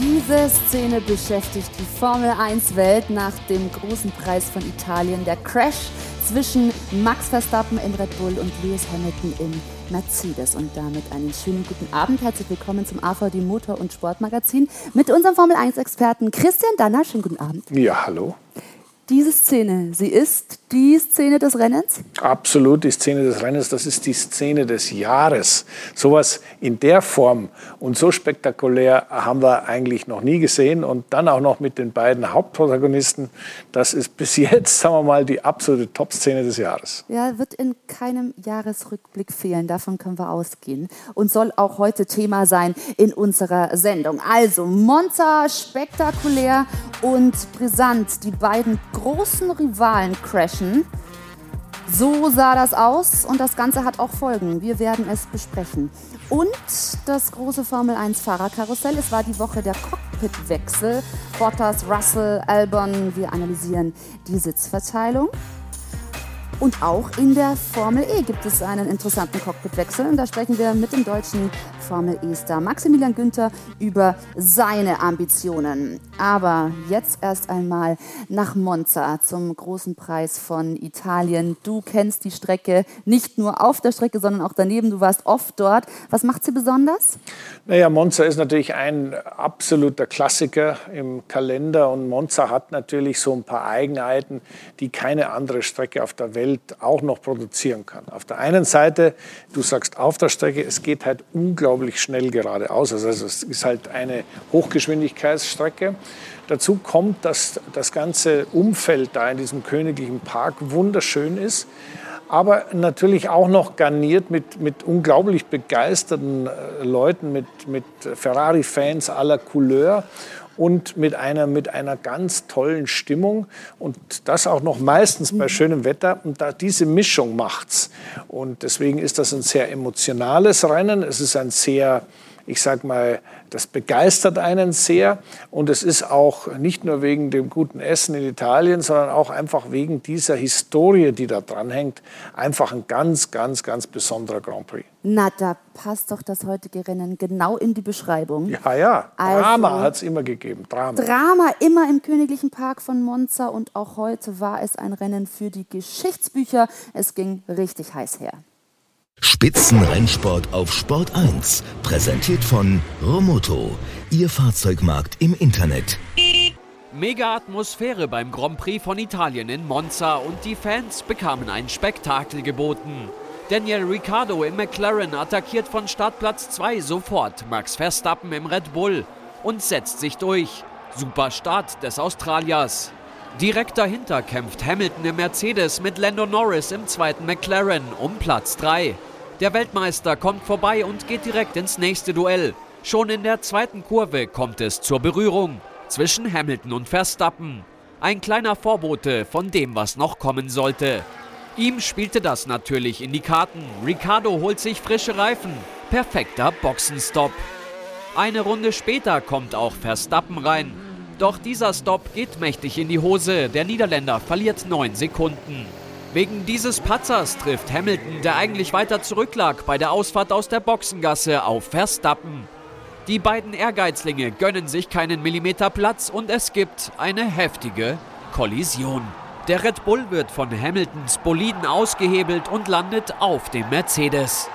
Diese Szene beschäftigt die Formel 1-Welt nach dem großen Preis von Italien. Der Crash zwischen Max Verstappen im Red Bull und Lewis Hamilton im Mercedes. Und damit einen schönen guten Abend. Herzlich willkommen zum AVD Motor- und Sportmagazin mit unserem Formel 1-Experten Christian Danner. Schönen guten Abend. Ja, hallo diese Szene, sie ist die Szene des Rennens? Absolut die Szene des Rennens, das ist die Szene des Jahres. Sowas in der Form und so spektakulär haben wir eigentlich noch nie gesehen und dann auch noch mit den beiden Hauptprotagonisten. Das ist bis jetzt, sagen wir mal, die absolute Top-Szene des Jahres. Ja, wird in keinem Jahresrückblick fehlen, davon können wir ausgehen und soll auch heute Thema sein in unserer Sendung. Also Monza, spektakulär und brisant, die beiden großen Rivalen crashen. So sah das aus und das Ganze hat auch Folgen. Wir werden es besprechen. Und das große Formel 1 Fahrerkarussell. Es war die Woche der Cockpitwechsel. Bottas, Russell, Albon. Wir analysieren die Sitzverteilung. Und auch in der Formel E gibt es einen interessanten Cockpitwechsel. Und da sprechen wir mit dem deutschen Formel E-Star Maximilian Günther über seine Ambitionen. Aber jetzt erst einmal nach Monza zum großen Preis von Italien. Du kennst die Strecke nicht nur auf der Strecke, sondern auch daneben. Du warst oft dort. Was macht sie besonders? Naja, Monza ist natürlich ein absoluter Klassiker im Kalender. Und Monza hat natürlich so ein paar Eigenheiten, die keine andere Strecke auf der Welt auch noch produzieren kann. Auf der einen Seite, du sagst auf der Strecke, es geht halt unglaublich unglaublich schnell geradeaus. Also es ist halt eine Hochgeschwindigkeitsstrecke. Dazu kommt, dass das ganze Umfeld da in diesem königlichen Park wunderschön ist aber natürlich auch noch garniert mit, mit unglaublich begeisterten äh, Leuten, mit, mit Ferrari-Fans aller Couleur und mit einer, mit einer ganz tollen Stimmung. Und das auch noch meistens bei mhm. schönem Wetter. Und da diese Mischung macht's. Und deswegen ist das ein sehr emotionales Rennen, es ist ein sehr ich sag mal, das begeistert einen sehr. Und es ist auch nicht nur wegen dem guten Essen in Italien, sondern auch einfach wegen dieser Historie, die da dranhängt, einfach ein ganz, ganz, ganz besonderer Grand Prix. Na, da passt doch das heutige Rennen genau in die Beschreibung. Ja, ja. Also, Drama hat es immer gegeben. Drama. Drama immer im Königlichen Park von Monza. Und auch heute war es ein Rennen für die Geschichtsbücher. Es ging richtig heiß her. Spitzenrennsport auf Sport 1. Präsentiert von Romoto. Ihr Fahrzeugmarkt im Internet. Mega Atmosphäre beim Grand Prix von Italien in Monza und die Fans bekamen ein Spektakel geboten. Daniel Ricciardo im McLaren attackiert von Startplatz 2 sofort Max Verstappen im Red Bull und setzt sich durch. Super Start des Australiers. Direkt dahinter kämpft Hamilton im Mercedes mit Lando Norris im zweiten McLaren um Platz 3. Der Weltmeister kommt vorbei und geht direkt ins nächste Duell. Schon in der zweiten Kurve kommt es zur Berührung zwischen Hamilton und Verstappen. Ein kleiner Vorbote von dem, was noch kommen sollte. Ihm spielte das natürlich in die Karten. Ricardo holt sich frische Reifen. Perfekter Boxenstopp. Eine Runde später kommt auch Verstappen rein. Doch dieser Stopp geht mächtig in die Hose. Der Niederländer verliert neun Sekunden. Wegen dieses Patzers trifft Hamilton, der eigentlich weiter zurücklag, bei der Ausfahrt aus der Boxengasse auf Verstappen. Die beiden Ehrgeizlinge gönnen sich keinen Millimeter Platz und es gibt eine heftige Kollision. Der Red Bull wird von Hamiltons Boliden ausgehebelt und landet auf dem Mercedes.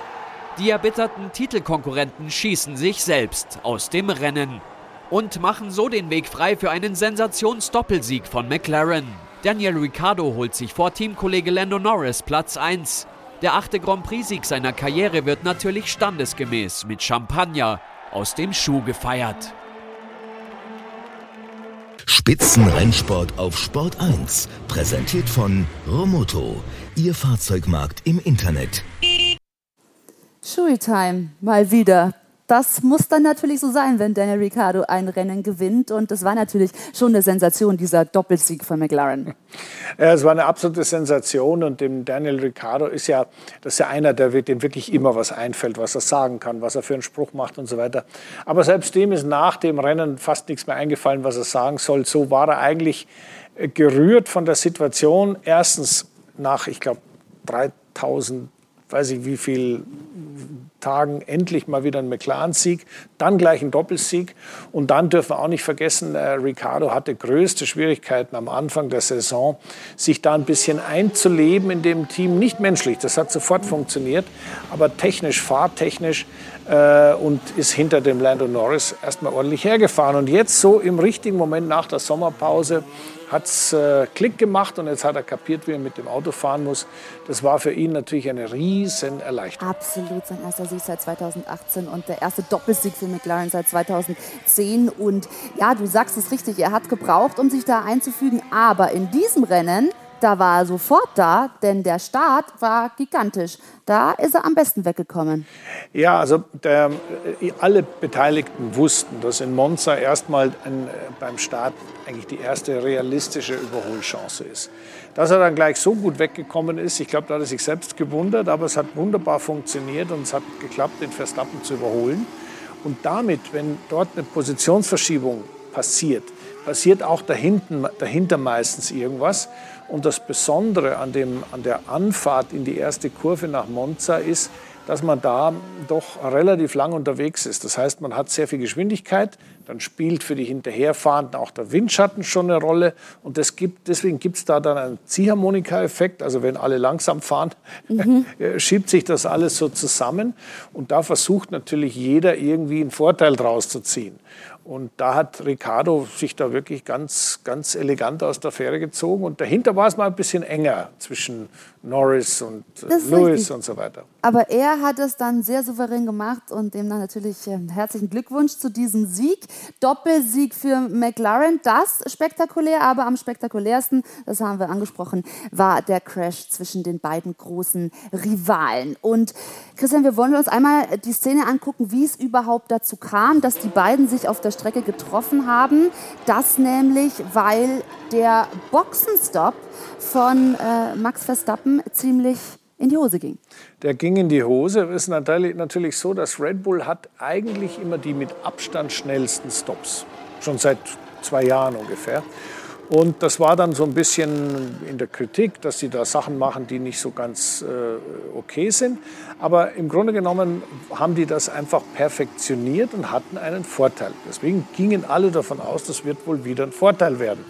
Die erbitterten Titelkonkurrenten schießen sich selbst aus dem Rennen und machen so den Weg frei für einen Sensationsdoppelsieg von McLaren. Daniel Ricciardo holt sich vor Teamkollege Lando Norris Platz 1. Der achte Grand Prix-Sieg seiner Karriere wird natürlich standesgemäß mit Champagner aus dem Schuh gefeiert. Spitzenrennsport auf Sport 1, präsentiert von Romoto, Ihr Fahrzeugmarkt im Internet. Schultime, mal wieder das muss dann natürlich so sein, wenn Daniel Ricciardo ein Rennen gewinnt. Und das war natürlich schon eine Sensation, dieser Doppelsieg von McLaren. Ja, es war eine absolute Sensation. Und dem Daniel Ricciardo ist ja, das ist ja einer, der, dem wirklich immer was einfällt, was er sagen kann, was er für einen Spruch macht und so weiter. Aber selbst dem ist nach dem Rennen fast nichts mehr eingefallen, was er sagen soll. So war er eigentlich äh, gerührt von der Situation. Erstens nach, ich glaube, 3000 weiß ich wie viel Tagen endlich mal wieder ein McLaren-Sieg, dann gleich ein Doppelsieg. Und dann dürfen wir auch nicht vergessen, äh, Ricardo hatte größte Schwierigkeiten am Anfang der Saison, sich da ein bisschen einzuleben in dem Team. Nicht menschlich, das hat sofort funktioniert, aber technisch, fahrtechnisch äh, und ist hinter dem Lando Norris erstmal ordentlich hergefahren. Und jetzt so im richtigen Moment nach der Sommerpause hat es äh, Klick gemacht und jetzt hat er kapiert, wie er mit dem Auto fahren muss. Das war für ihn natürlich eine riesen Erleichterung. Absolut, sein erster Sieg seit 2018 und der erste Doppelsieg für McLaren seit 2010. Und ja, du sagst es richtig, er hat gebraucht, um sich da einzufügen. Aber in diesem Rennen da war er sofort da, denn der Start war gigantisch. Da ist er am besten weggekommen. Ja, also der, äh, alle Beteiligten wussten, dass in Monza erstmal ein, äh, beim Start eigentlich die erste realistische Überholchance ist. Dass er dann gleich so gut weggekommen ist, ich glaube, da hat er sich selbst gewundert, aber es hat wunderbar funktioniert und es hat geklappt, den Verstappen zu überholen. Und damit, wenn dort eine Positionsverschiebung passiert, passiert auch dahinten, dahinter meistens irgendwas. Und das Besondere an, dem, an der Anfahrt in die erste Kurve nach Monza ist, dass man da doch relativ lang unterwegs ist. Das heißt, man hat sehr viel Geschwindigkeit, dann spielt für die Hinterherfahrenden auch der Windschatten schon eine Rolle und das gibt, deswegen gibt es da dann einen Ziehharmonika-Effekt, also wenn alle langsam fahren, mhm. schiebt sich das alles so zusammen und da versucht natürlich jeder irgendwie einen Vorteil draus zu ziehen. Und da hat Ricardo sich da wirklich ganz, ganz elegant aus der Fähre gezogen. Und dahinter war es mal ein bisschen enger zwischen Norris und Lewis richtig. und so weiter. Aber er hat es dann sehr souverän gemacht und dem dann natürlich äh, herzlichen Glückwunsch zu diesem Sieg. Doppelsieg für McLaren, das spektakulär, aber am spektakulärsten, das haben wir angesprochen, war der Crash zwischen den beiden großen Rivalen. Und Christian, wir wollen uns einmal die Szene angucken, wie es überhaupt dazu kam, dass die beiden sich auf der Strecke getroffen haben. Das nämlich, weil der Boxenstopp von äh, Max Verstappen ziemlich in die Hose ging. Der ging in die Hose. Es ist natürlich so, dass Red Bull hat eigentlich immer die mit Abstand schnellsten Stops. Schon seit zwei Jahren ungefähr. Und das war dann so ein bisschen in der Kritik, dass sie da Sachen machen, die nicht so ganz äh, okay sind. Aber im Grunde genommen haben die das einfach perfektioniert und hatten einen Vorteil. Deswegen gingen alle davon aus, das wird wohl wieder ein Vorteil werden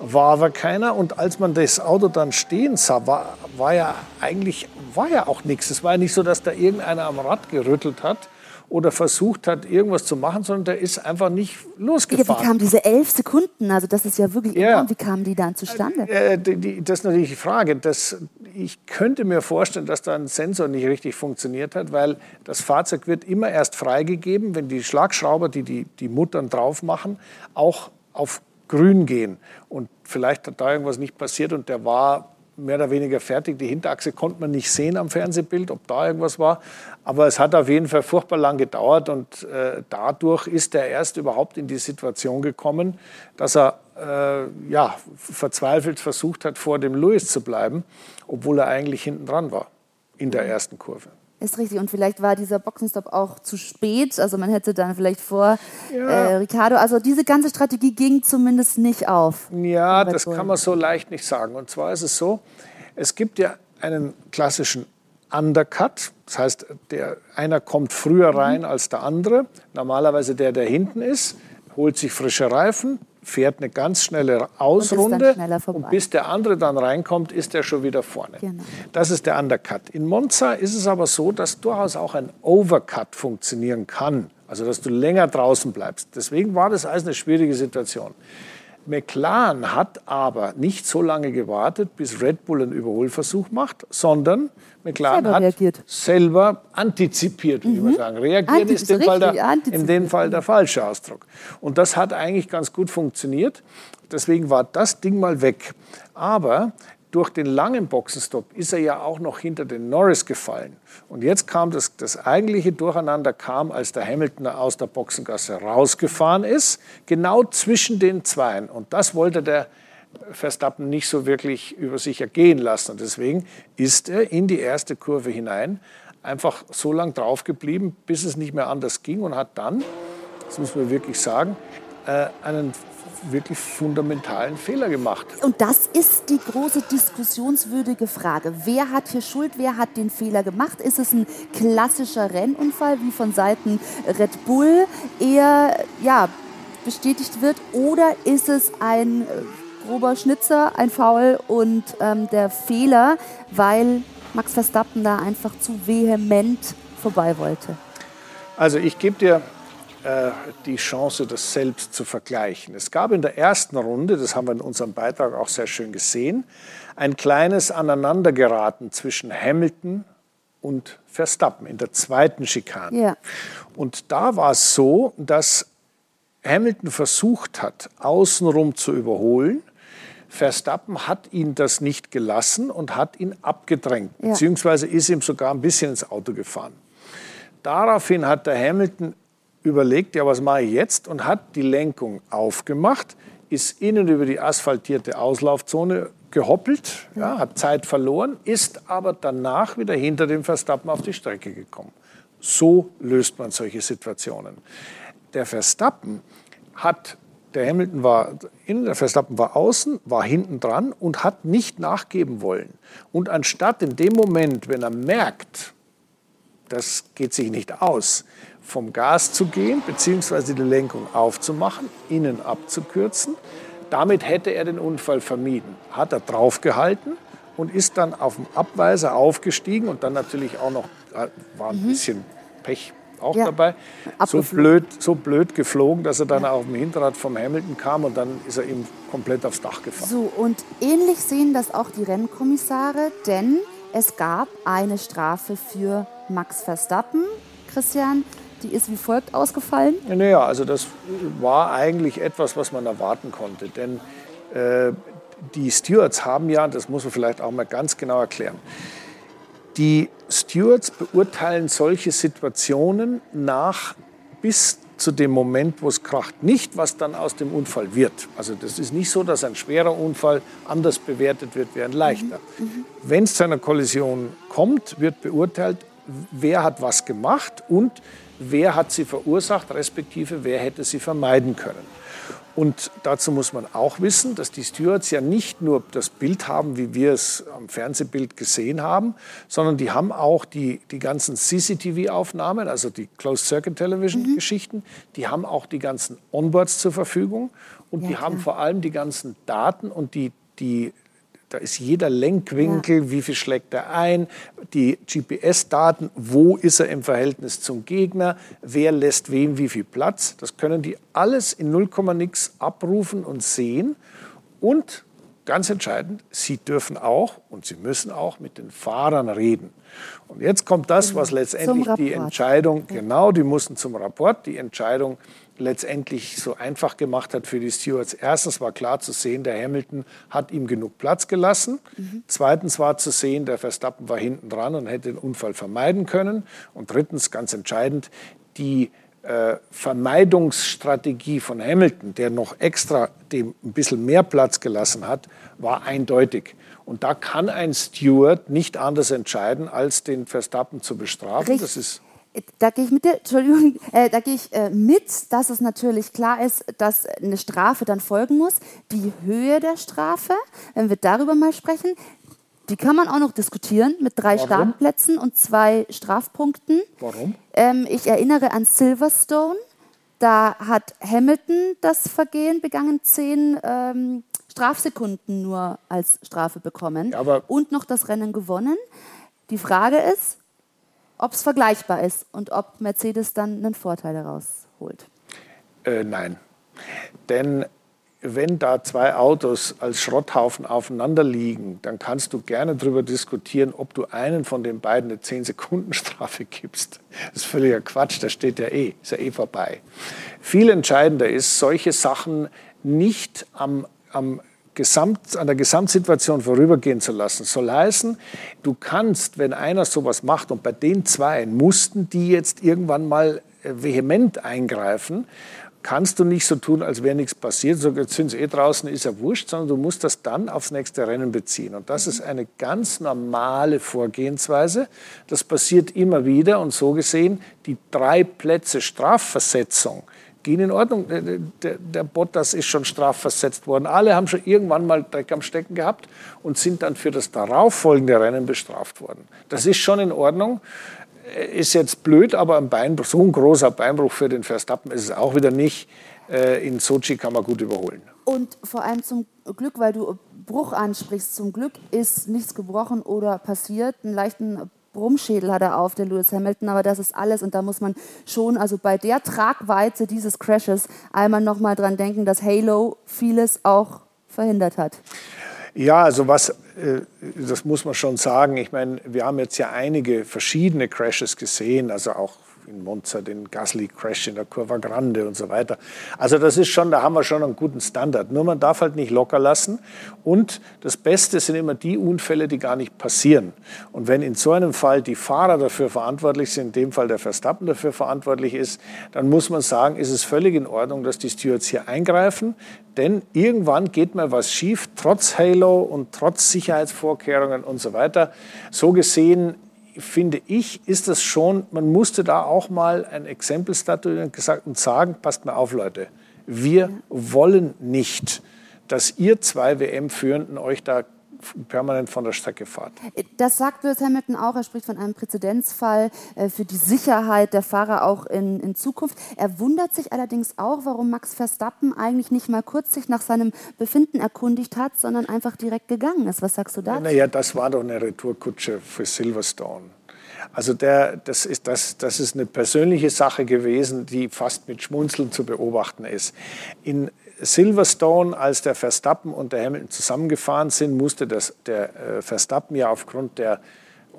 war aber keiner. Und als man das Auto dann stehen sah, war, war ja eigentlich war ja auch nichts. Es war ja nicht so, dass da irgendeiner am Rad gerüttelt hat oder versucht hat, irgendwas zu machen, sondern der ist einfach nicht losgefahren. Ja, wie kamen diese elf Sekunden? Also das ist ja wirklich ja. enorm. Wie kamen die dann zustande? Äh, die, die, das ist natürlich die Frage. Das, ich könnte mir vorstellen, dass da ein Sensor nicht richtig funktioniert hat, weil das Fahrzeug wird immer erst freigegeben, wenn die Schlagschrauber, die die, die Muttern drauf machen, auch auf grün gehen. Und vielleicht hat da irgendwas nicht passiert und der war mehr oder weniger fertig. Die Hinterachse konnte man nicht sehen am Fernsehbild, ob da irgendwas war. Aber es hat auf jeden Fall furchtbar lang gedauert und äh, dadurch ist er erst überhaupt in die Situation gekommen, dass er äh, ja, verzweifelt versucht hat, vor dem Lewis zu bleiben, obwohl er eigentlich hinten dran war in der ersten Kurve. Ist richtig. Und vielleicht war dieser Boxenstopp auch zu spät. Also man hätte dann vielleicht vor ja. äh, Ricardo. Also diese ganze Strategie ging zumindest nicht auf. Ja, das kann man so leicht nicht sagen. Und zwar ist es so, es gibt ja einen klassischen Undercut. Das heißt, der, einer kommt früher rein mhm. als der andere. Normalerweise der, der hinten ist, holt sich frische Reifen, fährt eine ganz schnelle Ausrunde und, und, bis der andere dann reinkommt, ist er schon wieder vorne. Genau. Das ist der Undercut. In Monza ist es aber so, dass durchaus auch ein Overcut funktionieren kann, also dass du länger draußen bleibst. Deswegen war das alles eine schwierige Situation. McLaren hat aber nicht so lange gewartet, bis Red Bull einen Überholversuch macht, sondern McLaren selber hat reagiert. selber antizipiert, würde mhm. ich sagen. Reagieren ist in dem, Fall der, in dem Fall der falsche Ausdruck. Und das hat eigentlich ganz gut funktioniert. Deswegen war das Ding mal weg. Aber durch den langen Boxenstopp ist er ja auch noch hinter den Norris gefallen. Und jetzt kam das, das eigentliche Durcheinander, kam, als der Hamilton aus der Boxengasse rausgefahren ist, genau zwischen den Zweien. Und das wollte der Verstappen nicht so wirklich über sich ergehen lassen. Und deswegen ist er in die erste Kurve hinein einfach so lang drauf geblieben, bis es nicht mehr anders ging und hat dann, das muss man wirklich sagen, äh, einen wirklich fundamentalen Fehler gemacht. Und das ist die große diskussionswürdige Frage. Wer hat hier Schuld? Wer hat den Fehler gemacht? Ist es ein klassischer Rennunfall, wie von Seiten Red Bull eher ja, bestätigt wird? Oder ist es ein grober Schnitzer, ein Foul und ähm, der Fehler, weil Max Verstappen da einfach zu vehement vorbei wollte? Also ich gebe dir äh, die Chance, das selbst zu vergleichen. Es gab in der ersten Runde, das haben wir in unserem Beitrag auch sehr schön gesehen, ein kleines Aneinandergeraten zwischen Hamilton und Verstappen in der zweiten Schikane. Ja. Und da war es so, dass Hamilton versucht hat, außenrum zu überholen. Verstappen hat ihn das nicht gelassen und hat ihn abgedrängt, ja. beziehungsweise ist ihm sogar ein bisschen ins Auto gefahren. Daraufhin hat der Hamilton überlegt, ja, was mache ich jetzt? Und hat die Lenkung aufgemacht, ist innen über die asphaltierte Auslaufzone gehoppelt, ja, hat Zeit verloren, ist aber danach wieder hinter dem Verstappen auf die Strecke gekommen. So löst man solche Situationen. Der Verstappen hat, der Hamilton war innen, der Verstappen war außen, war hinten dran und hat nicht nachgeben wollen. Und anstatt in dem Moment, wenn er merkt, das geht sich nicht aus, vom Gas zu gehen, beziehungsweise die Lenkung aufzumachen, innen abzukürzen. Damit hätte er den Unfall vermieden. Hat er draufgehalten und ist dann auf dem Abweiser aufgestiegen und dann natürlich auch noch, äh, war ein mhm. bisschen Pech auch ja. dabei, so blöd, so blöd geflogen, dass er dann ja. auf dem Hinterrad vom Hamilton kam und dann ist er ihm komplett aufs Dach gefahren. So, und ähnlich sehen das auch die Rennkommissare, denn es gab eine Strafe für Max Verstappen, Christian, die ist wie folgt ausgefallen? Naja, also das war eigentlich etwas, was man erwarten konnte. Denn äh, die Stewards haben ja, das muss man vielleicht auch mal ganz genau erklären, die Stewards beurteilen solche Situationen nach bis zu dem Moment, wo es kracht, nicht, was dann aus dem Unfall wird. Also das ist nicht so, dass ein schwerer Unfall anders bewertet wird wie ein leichter. Mhm. mhm. Wenn es zu einer Kollision kommt, wird beurteilt, wer hat was gemacht und wer hat sie verursacht, respektive wer hätte sie vermeiden können. Und dazu muss man auch wissen, dass die Stewards ja nicht nur das Bild haben, wie wir es am Fernsehbild gesehen haben, sondern die haben auch die, die ganzen CCTV-Aufnahmen, also die Closed Circuit Television-Geschichten, mhm. die haben auch die ganzen Onboards zur Verfügung und ja, die haben vor allem die ganzen Daten und die, die da ist jeder Lenkwinkel, ja. wie viel schlägt er ein, die GPS-Daten, wo ist er im Verhältnis zum Gegner, wer lässt wem wie viel Platz. Das können die alles in 0, nix abrufen und sehen. Und ganz entscheidend, sie dürfen auch und sie müssen auch mit den Fahrern reden. Und jetzt kommt das, was letztendlich die Entscheidung, genau, die mussten zum Rapport, die Entscheidung letztendlich so einfach gemacht hat für die Stewards. Erstens war klar zu sehen, der Hamilton hat ihm genug Platz gelassen. Mhm. Zweitens war zu sehen, der Verstappen war hinten dran und hätte den Unfall vermeiden können. Und drittens, ganz entscheidend, die äh, Vermeidungsstrategie von Hamilton, der noch extra dem ein bisschen mehr Platz gelassen hat, war eindeutig. Und da kann ein Steward nicht anders entscheiden, als den Verstappen zu bestrafen. Richtig. Das ist da gehe ich mit Entschuldigung, äh, da gehe ich äh, mit, dass es natürlich klar ist, dass eine Strafe dann folgen muss. Die Höhe der Strafe, wenn wir darüber mal sprechen, die kann man auch noch diskutieren mit drei Warum? Startplätzen und zwei Strafpunkten. Warum? Ähm, ich erinnere an Silverstone. Da hat Hamilton das Vergehen begangen, zehn ähm, Strafsekunden nur als Strafe bekommen ja, und noch das Rennen gewonnen. Die Frage ist, ob es vergleichbar ist und ob Mercedes dann einen Vorteil daraus holt. Äh, nein. Denn wenn da zwei Autos als Schrotthaufen aufeinander liegen, dann kannst du gerne darüber diskutieren, ob du einen von den beiden eine 10-Sekunden-Strafe gibst. Das ist völliger Quatsch, das steht ja eh, ist ja eh vorbei. Viel entscheidender ist, solche Sachen nicht am, am Gesamt, an der Gesamtsituation vorübergehen zu lassen. Soll heißen, du kannst, wenn einer sowas macht, und bei den zwei mussten die jetzt irgendwann mal äh, vehement eingreifen, kannst du nicht so tun, als wäre nichts passiert, so jetzt sind sie eh draußen, ist ja wurscht, sondern du musst das dann aufs nächste Rennen beziehen. Und das ist eine ganz normale Vorgehensweise. Das passiert immer wieder und so gesehen, die drei Plätze Strafversetzung, gehen in Ordnung. Der, der Bottas ist schon strafversetzt worden. Alle haben schon irgendwann mal Dreck am Stecken gehabt und sind dann für das darauffolgende Rennen bestraft worden. Das ist schon in Ordnung. Ist jetzt blöd, aber ein Beinbruch, so ein großer Beinbruch für den Verstappen ist es auch wieder nicht. Äh, in Sochi kann man gut überholen. Und vor allem zum Glück, weil du Bruch ansprichst, zum Glück ist nichts gebrochen oder passiert. Einen leichten Brummschädel hat er auf, der Lewis Hamilton, aber das ist alles. Und da muss man schon, also bei der Tragweite dieses Crashes, einmal nochmal dran denken, dass Halo vieles auch verhindert hat. Ja, also was, äh, das muss man schon sagen. Ich meine, wir haben jetzt ja einige verschiedene Crashes gesehen, also auch in Monza den Gasly-Crash in der Curva Grande und so weiter. Also das ist schon, da haben wir schon einen guten Standard. Nur man darf halt nicht locker lassen. Und das Beste sind immer die Unfälle, die gar nicht passieren. Und wenn in so einem Fall die Fahrer dafür verantwortlich sind, in dem Fall der Verstappen dafür verantwortlich ist, dann muss man sagen, ist es völlig in Ordnung, dass die Stewards hier eingreifen. Denn irgendwann geht mal was schief, trotz Halo und trotz Sicherheitsvorkehrungen und so weiter. So gesehen finde ich, ist das schon, man musste da auch mal ein Exempel statuieren und sagen, passt mal auf, Leute, wir wollen nicht, dass ihr zwei WM-Führenden euch da permanent von der Strecke fahrt. Das sagt Lewis Hamilton auch. Er spricht von einem Präzedenzfall äh, für die Sicherheit der Fahrer auch in, in Zukunft. Er wundert sich allerdings auch, warum Max Verstappen eigentlich nicht mal kurz sich nach seinem Befinden erkundigt hat, sondern einfach direkt gegangen ist. Was sagst du da? Naja, das war doch eine Retourkutsche für Silverstone. Also der, das, ist, das, das ist eine persönliche Sache gewesen, die fast mit Schmunzeln zu beobachten ist. In Silverstone, als der Verstappen und der Hamilton zusammengefahren sind, musste das, der äh, Verstappen ja aufgrund der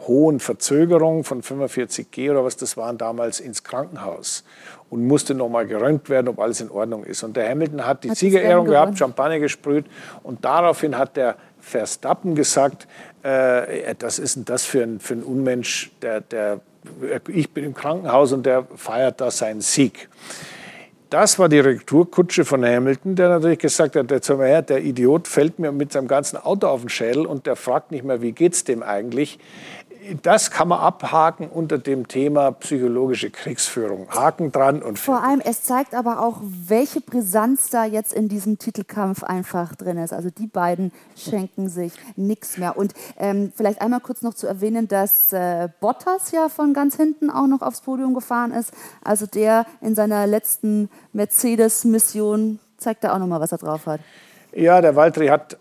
hohen Verzögerung von 45 G oder was das waren damals ins Krankenhaus und musste nochmal gerönt werden, ob alles in Ordnung ist. Und der Hamilton hat die hat Siegerehrung gehabt, Champagner gesprüht und daraufhin hat der Verstappen gesagt, äh, das ist denn das für ein, für ein Unmensch, der, der, ich bin im Krankenhaus und der feiert da seinen Sieg. Das war die Retourkutsche von Hamilton, der natürlich gesagt hat, mal her, der Idiot fällt mir mit seinem ganzen Auto auf den Schädel und der fragt nicht mehr, wie geht's dem eigentlich das kann man abhaken unter dem Thema psychologische Kriegsführung. Haken dran und vor allem es zeigt aber auch, welche Brisanz da jetzt in diesem Titelkampf einfach drin ist. Also die beiden schenken sich nichts mehr. Und ähm, vielleicht einmal kurz noch zu erwähnen, dass äh, Bottas ja von ganz hinten auch noch aufs Podium gefahren ist. Also der in seiner letzten Mercedes-Mission zeigt da auch noch mal, was er drauf hat. Ja, der Valtteri hat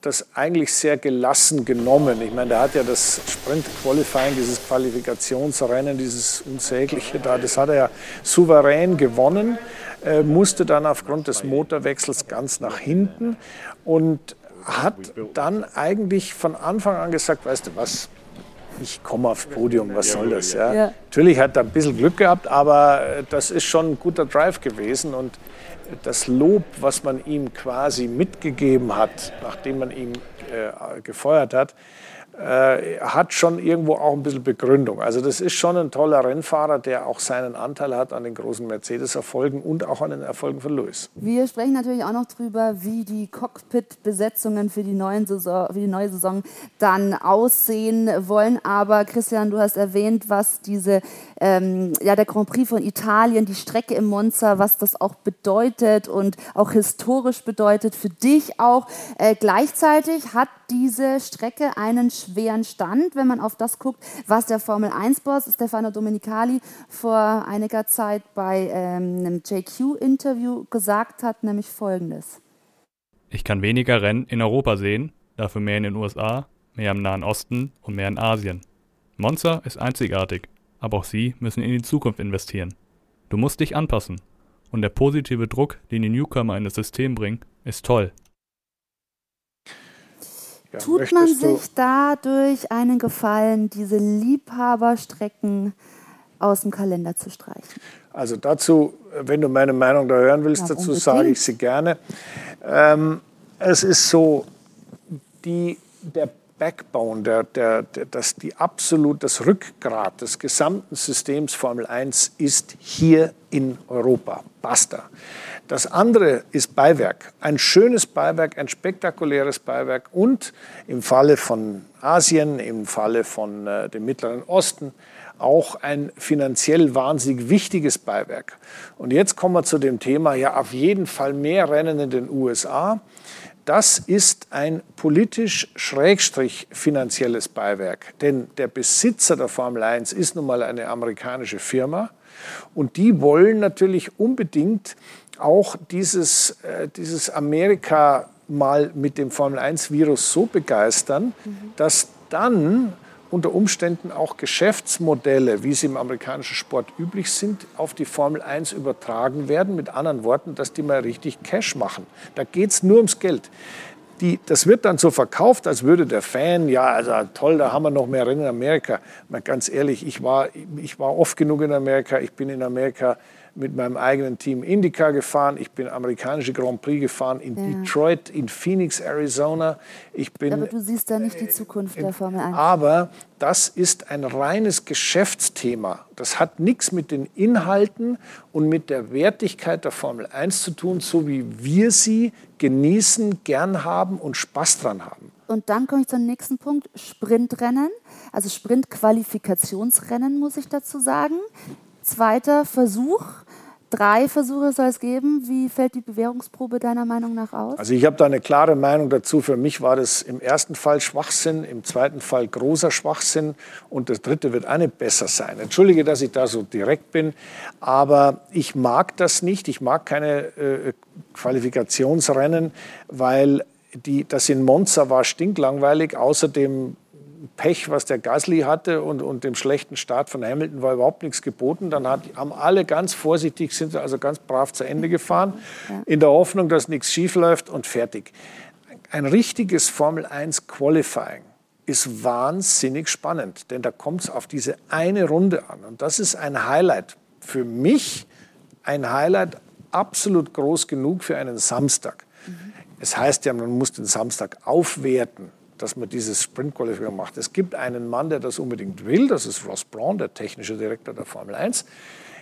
das eigentlich sehr gelassen genommen. Ich meine, der hat ja das Sprint Qualifying, dieses Qualifikationsrennen, dieses unsägliche da, das hat er ja souverän gewonnen, äh, musste dann aufgrund des Motorwechsels ganz nach hinten und hat dann eigentlich von Anfang an gesagt, weißt du was, ich komme aufs Podium, was soll das? Ja? ja. Natürlich hat er ein bisschen Glück gehabt, aber äh, das ist schon ein guter Drive gewesen und das Lob, was man ihm quasi mitgegeben hat, nachdem man ihn äh, gefeuert hat, äh, hat schon irgendwo auch ein bisschen Begründung. Also das ist schon ein toller Rennfahrer, der auch seinen Anteil hat an den großen Mercedes-Erfolgen und auch an den Erfolgen von Lewis. Wir sprechen natürlich auch noch darüber, wie die Cockpit-Besetzungen für, für die neue Saison dann aussehen wollen. Aber Christian, du hast erwähnt, was diese, ähm, ja, der Grand Prix von Italien, die Strecke im Monza, was das auch bedeutet und auch historisch bedeutet für dich auch. Äh, gleichzeitig hat diese Strecke einen schweren Stand, wenn man auf das guckt, was der Formel 1-Boss Stefano Domenicali vor einiger Zeit bei ähm, einem JQ-Interview gesagt hat, nämlich folgendes. Ich kann weniger Rennen in Europa sehen, dafür mehr in den USA, mehr im Nahen Osten und mehr in Asien. Monza ist einzigartig, aber auch Sie müssen in die Zukunft investieren. Du musst dich anpassen. Und der positive Druck, den die Newcomer in das System bringen, ist toll. Ja, Tut man sich dadurch einen Gefallen, diese Liebhaberstrecken aus dem Kalender zu streichen? Also dazu, wenn du meine Meinung da hören willst, ja, dazu sage ich sie gerne. Ähm, es ist so, die, der Backbone, der, der, der, das, die absolut, das Rückgrat des gesamten Systems Formel 1 ist hier in Europa. Basta. Das andere ist Beiwerk. Ein schönes Beiwerk, ein spektakuläres Beiwerk und im Falle von Asien, im Falle von äh, dem Mittleren Osten auch ein finanziell wahnsinnig wichtiges Beiwerk. Und jetzt kommen wir zu dem Thema, ja, auf jeden Fall mehr Rennen in den USA. Das ist ein politisch schrägstrich finanzielles Beiwerk. Denn der Besitzer der Formel 1 ist nun mal eine amerikanische Firma. Und die wollen natürlich unbedingt auch dieses, äh, dieses Amerika mal mit dem Formel-1-Virus so begeistern, mhm. dass dann unter Umständen auch Geschäftsmodelle, wie sie im amerikanischen Sport üblich sind, auf die Formel 1 übertragen werden. Mit anderen Worten, dass die mal richtig Cash machen. Da geht es nur ums Geld. Die, das wird dann so verkauft, als würde der Fan, ja, also toll, da haben wir noch mehr Rennen in Amerika. Mal ganz ehrlich, ich war, ich war oft genug in Amerika, ich bin in Amerika mit meinem eigenen Team IndyCar gefahren, ich bin amerikanische Grand Prix gefahren in ja. Detroit, in Phoenix, Arizona. Ich bin, aber du siehst da nicht die Zukunft der Formel 1. Aber das ist ein reines Geschäftsthema. Das hat nichts mit den Inhalten und mit der Wertigkeit der Formel 1 zu tun, so wie wir sie genießen, gern haben und Spaß dran haben. Und dann komme ich zum nächsten Punkt, Sprintrennen, also Sprintqualifikationsrennen muss ich dazu sagen. Zweiter Versuch. Drei Versuche soll es geben. Wie fällt die Bewährungsprobe deiner Meinung nach aus? Also ich habe da eine klare Meinung dazu. Für mich war das im ersten Fall Schwachsinn, im zweiten Fall großer Schwachsinn und das dritte wird eine besser sein. Entschuldige, dass ich da so direkt bin, aber ich mag das nicht. Ich mag keine äh, Qualifikationsrennen, weil die, das in Monza war stinklangweilig. Außerdem Pech, was der Gasly hatte und, und dem schlechten Start von Hamilton war überhaupt nichts geboten. Dann hat, haben alle ganz vorsichtig, sind also ganz brav zu Ende gefahren, ja. in der Hoffnung, dass nichts schief läuft und fertig. Ein richtiges Formel 1 Qualifying ist wahnsinnig spannend, denn da kommt es auf diese eine Runde an. Und das ist ein Highlight. Für mich ein Highlight absolut groß genug für einen Samstag. Mhm. Es heißt ja, man muss den Samstag aufwerten dass man dieses Sprint-Qualifying macht. Es gibt einen Mann, der das unbedingt will, das ist Ross Braun, der technische Direktor der Formel 1.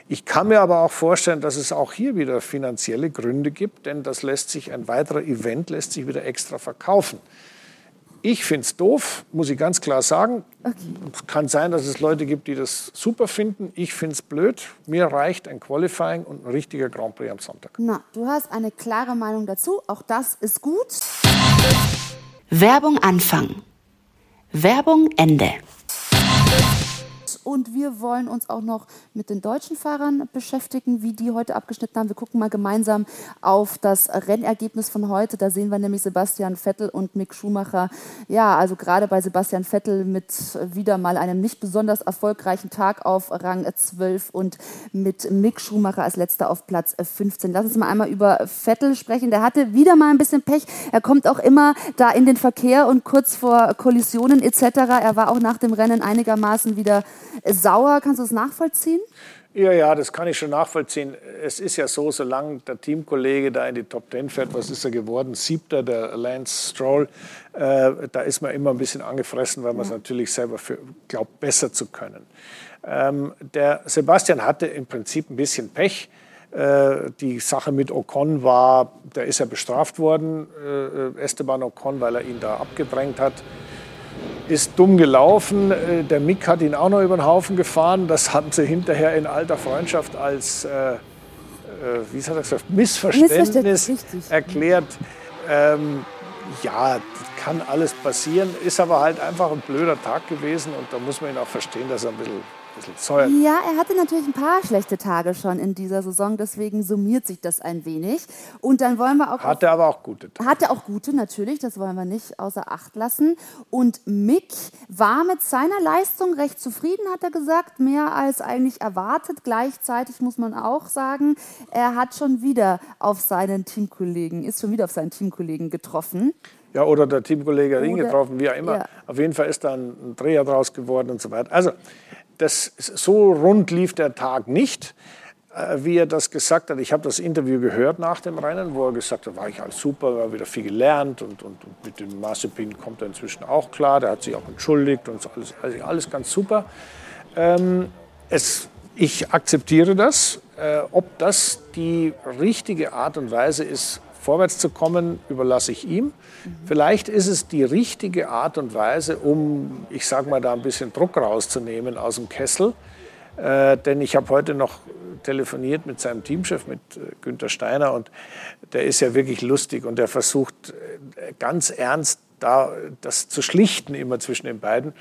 Ich kann mir aber auch vorstellen, dass es auch hier wieder finanzielle Gründe gibt, denn das lässt sich, ein weiterer Event lässt sich wieder extra verkaufen. Ich finde es doof, muss ich ganz klar sagen. Okay. Es kann sein, dass es Leute gibt, die das super finden. Ich finde es blöd. Mir reicht ein Qualifying und ein richtiger Grand Prix am Sonntag. Na, du hast eine klare Meinung dazu. Auch das ist gut. Werbung Anfang. Werbung Ende. Und wir wollen uns auch noch mit den deutschen Fahrern beschäftigen, wie die heute abgeschnitten haben. Wir gucken mal gemeinsam auf das Rennergebnis von heute. Da sehen wir nämlich Sebastian Vettel und Mick Schumacher. Ja, also gerade bei Sebastian Vettel mit wieder mal einem nicht besonders erfolgreichen Tag auf Rang 12 und mit Mick Schumacher als letzter auf Platz 15. Lass uns mal einmal über Vettel sprechen. Der hatte wieder mal ein bisschen Pech. Er kommt auch immer da in den Verkehr und kurz vor Kollisionen etc. Er war auch nach dem Rennen einigermaßen wieder sauer. Kannst du das nachvollziehen? Ja, ja, das kann ich schon nachvollziehen. Es ist ja so, solange der Teamkollege da in die Top Ten fährt, was ist er geworden? Siebter, der Lance Stroll, äh, da ist man immer ein bisschen angefressen, weil man es natürlich selber für, glaubt, besser zu können. Ähm, der Sebastian hatte im Prinzip ein bisschen Pech. Äh, die Sache mit Ocon war, der ist ja bestraft worden, äh, Esteban Ocon, weil er ihn da abgedrängt hat ist dumm gelaufen. Äh, der Mick hat ihn auch noch über den Haufen gefahren. Das haben sie hinterher in alter Freundschaft als, äh, äh, wie hat er gesagt, Missverständnis, Missverständnis erklärt. Ähm, ja, kann alles passieren, ist aber halt einfach ein blöder Tag gewesen und da muss man ihn auch verstehen, dass er ein bisschen bisschen Zeug. Ja, er hatte natürlich ein paar schlechte Tage schon in dieser Saison, deswegen summiert sich das ein wenig. Und dann wollen wir auch. Hatte aber auch gute Tage. Hatte auch gute, natürlich, das wollen wir nicht außer Acht lassen. Und Mick war mit seiner Leistung recht zufrieden, hat er gesagt, mehr als eigentlich erwartet. Gleichzeitig muss man auch sagen, er hat schon wieder auf seinen Teamkollegen, ist schon wieder auf seinen Teamkollegen getroffen. Ja, oder der Teamkollege hat ihn getroffen, wie auch immer. Ja. Auf jeden Fall ist da ein Dreher draus geworden und so weiter. Also, das, so rund lief der Tag nicht, äh, wie er das gesagt hat. Ich habe das Interview gehört nach dem Rennen, wo er gesagt hat, war ich alles super, war wieder viel gelernt und, und, und mit dem Mazepin kommt er inzwischen auch klar. Der hat sich auch entschuldigt und so, alles, also alles ganz super. Ähm, es, ich akzeptiere das. Äh, ob das die richtige Art und Weise ist, vorwärts zu kommen, überlasse ich ihm. Mhm. Vielleicht ist es die richtige Art und Weise, um, ich sage mal, da ein bisschen Druck rauszunehmen aus dem Kessel. Äh, denn ich habe heute noch telefoniert mit seinem Teamchef, mit äh, Günther Steiner, und der ist ja wirklich lustig und der versucht äh, ganz ernst da das zu schlichten immer zwischen den beiden.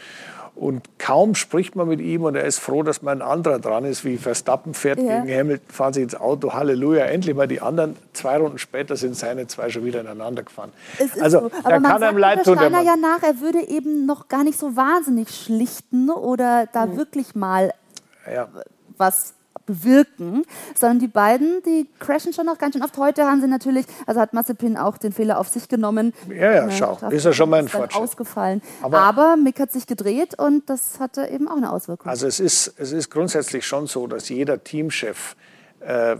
Und kaum spricht man mit ihm und er ist froh, dass mal ein anderer dran ist, wie Verstappen fährt ja. gegen Hamilton, fahren sie ins Auto, Halleluja, endlich mal die anderen. Zwei Runden später sind seine zwei schon wieder ineinander gefahren. also, so. Aber man kann einem leid tun. Steiner ja nach, er würde eben noch gar nicht so wahnsinnig schlichten oder da hm. wirklich mal ja. was bewirken, sondern die beiden, die crashen schon noch ganz schön oft. Heute haben sie natürlich, also hat Mazepin auch den Fehler auf sich genommen. Ja, ja, schau, ist ja schon mal ein Fortschritt. ausgefallen. Aber, Aber, Mick hat sich gedreht und das hatte eben auch eine Auswirkung. Also es ist, es ist grundsätzlich schon so, dass jeder Teamchef äh,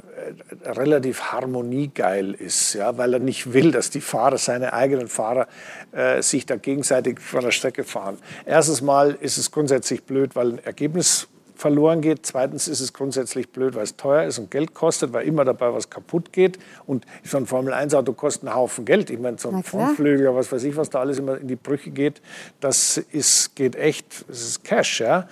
relativ harmoniegeil ist, ja, weil er nicht will, dass die Fahrer, seine eigenen Fahrer, äh, sich da gegenseitig von der Strecke fahren. Erstens mal ist es grundsätzlich blöd, weil ein Ergebnis verloren geht. Zweitens ist es grundsätzlich blöd, weil es teuer ist und Geld kostet, weil immer dabei was kaputt geht. Und so ein Formel-1-Auto kostet einen Haufen Geld. Ich meine, so ein Frontflügel, was weiß ich, was da alles immer in die Brüche geht, das ist, geht echt, das ist Cash. Ja?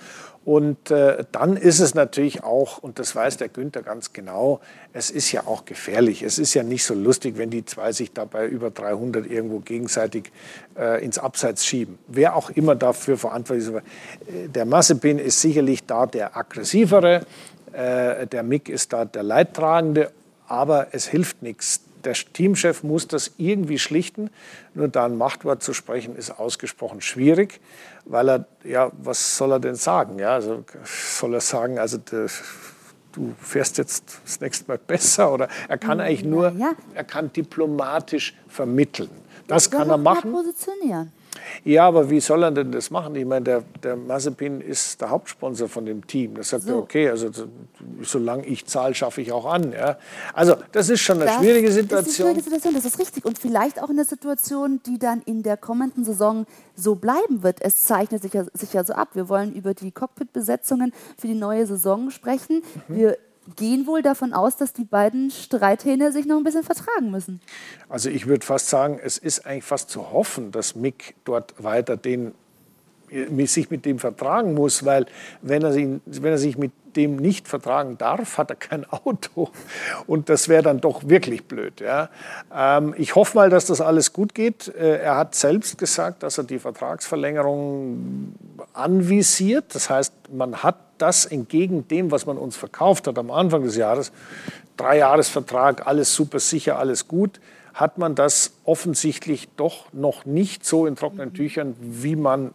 Und äh, dann ist es natürlich auch, und das weiß der Günther ganz genau, es ist ja auch gefährlich. Es ist ja nicht so lustig, wenn die zwei sich dabei über 300 irgendwo gegenseitig äh, ins Abseits schieben. Wer auch immer dafür verantwortlich ist. Äh, der Massepin ist sicherlich da der aggressivere, äh, der Mick ist da der Leidtragende, aber es hilft nichts der Teamchef muss das irgendwie schlichten. Nur da ein Machtwort zu sprechen, ist ausgesprochen schwierig, weil er, ja, was soll er denn sagen? Ja, also soll er sagen, also du fährst jetzt das nächste Mal besser oder er kann eigentlich nur, ja. er kann diplomatisch vermitteln. Das kann er machen. Positionieren. Ja, aber wie soll er denn das machen? Ich meine, der, der Mazepin ist der Hauptsponsor von dem Team. Da sagt so. er, okay, also solange ich zahle, schaffe ich auch an. Ja? Also das ist schon eine das schwierige Situation. Das ist eine schwierige Situation, das ist richtig. Und vielleicht auch eine Situation, die dann in der kommenden Saison so bleiben wird. Es zeichnet sich ja, sich ja so ab. Wir wollen über die Cockpit-Besetzungen für die neue Saison sprechen. Mhm. Wir gehen wohl davon aus, dass die beiden Streithähne sich noch ein bisschen vertragen müssen. Also ich würde fast sagen, es ist eigentlich fast zu hoffen, dass Mick dort weiter den sich mit dem vertragen muss, weil wenn er, ihn, wenn er sich mit dem nicht vertragen darf, hat er kein Auto. Und das wäre dann doch wirklich blöd. Ja. Ähm, ich hoffe mal, dass das alles gut geht. Äh, er hat selbst gesagt, dass er die Vertragsverlängerung anvisiert. Das heißt, man hat das entgegen dem, was man uns verkauft hat am Anfang des Jahres, Dreijahresvertrag, alles super sicher, alles gut, hat man das offensichtlich doch noch nicht so in trockenen Tüchern, wie man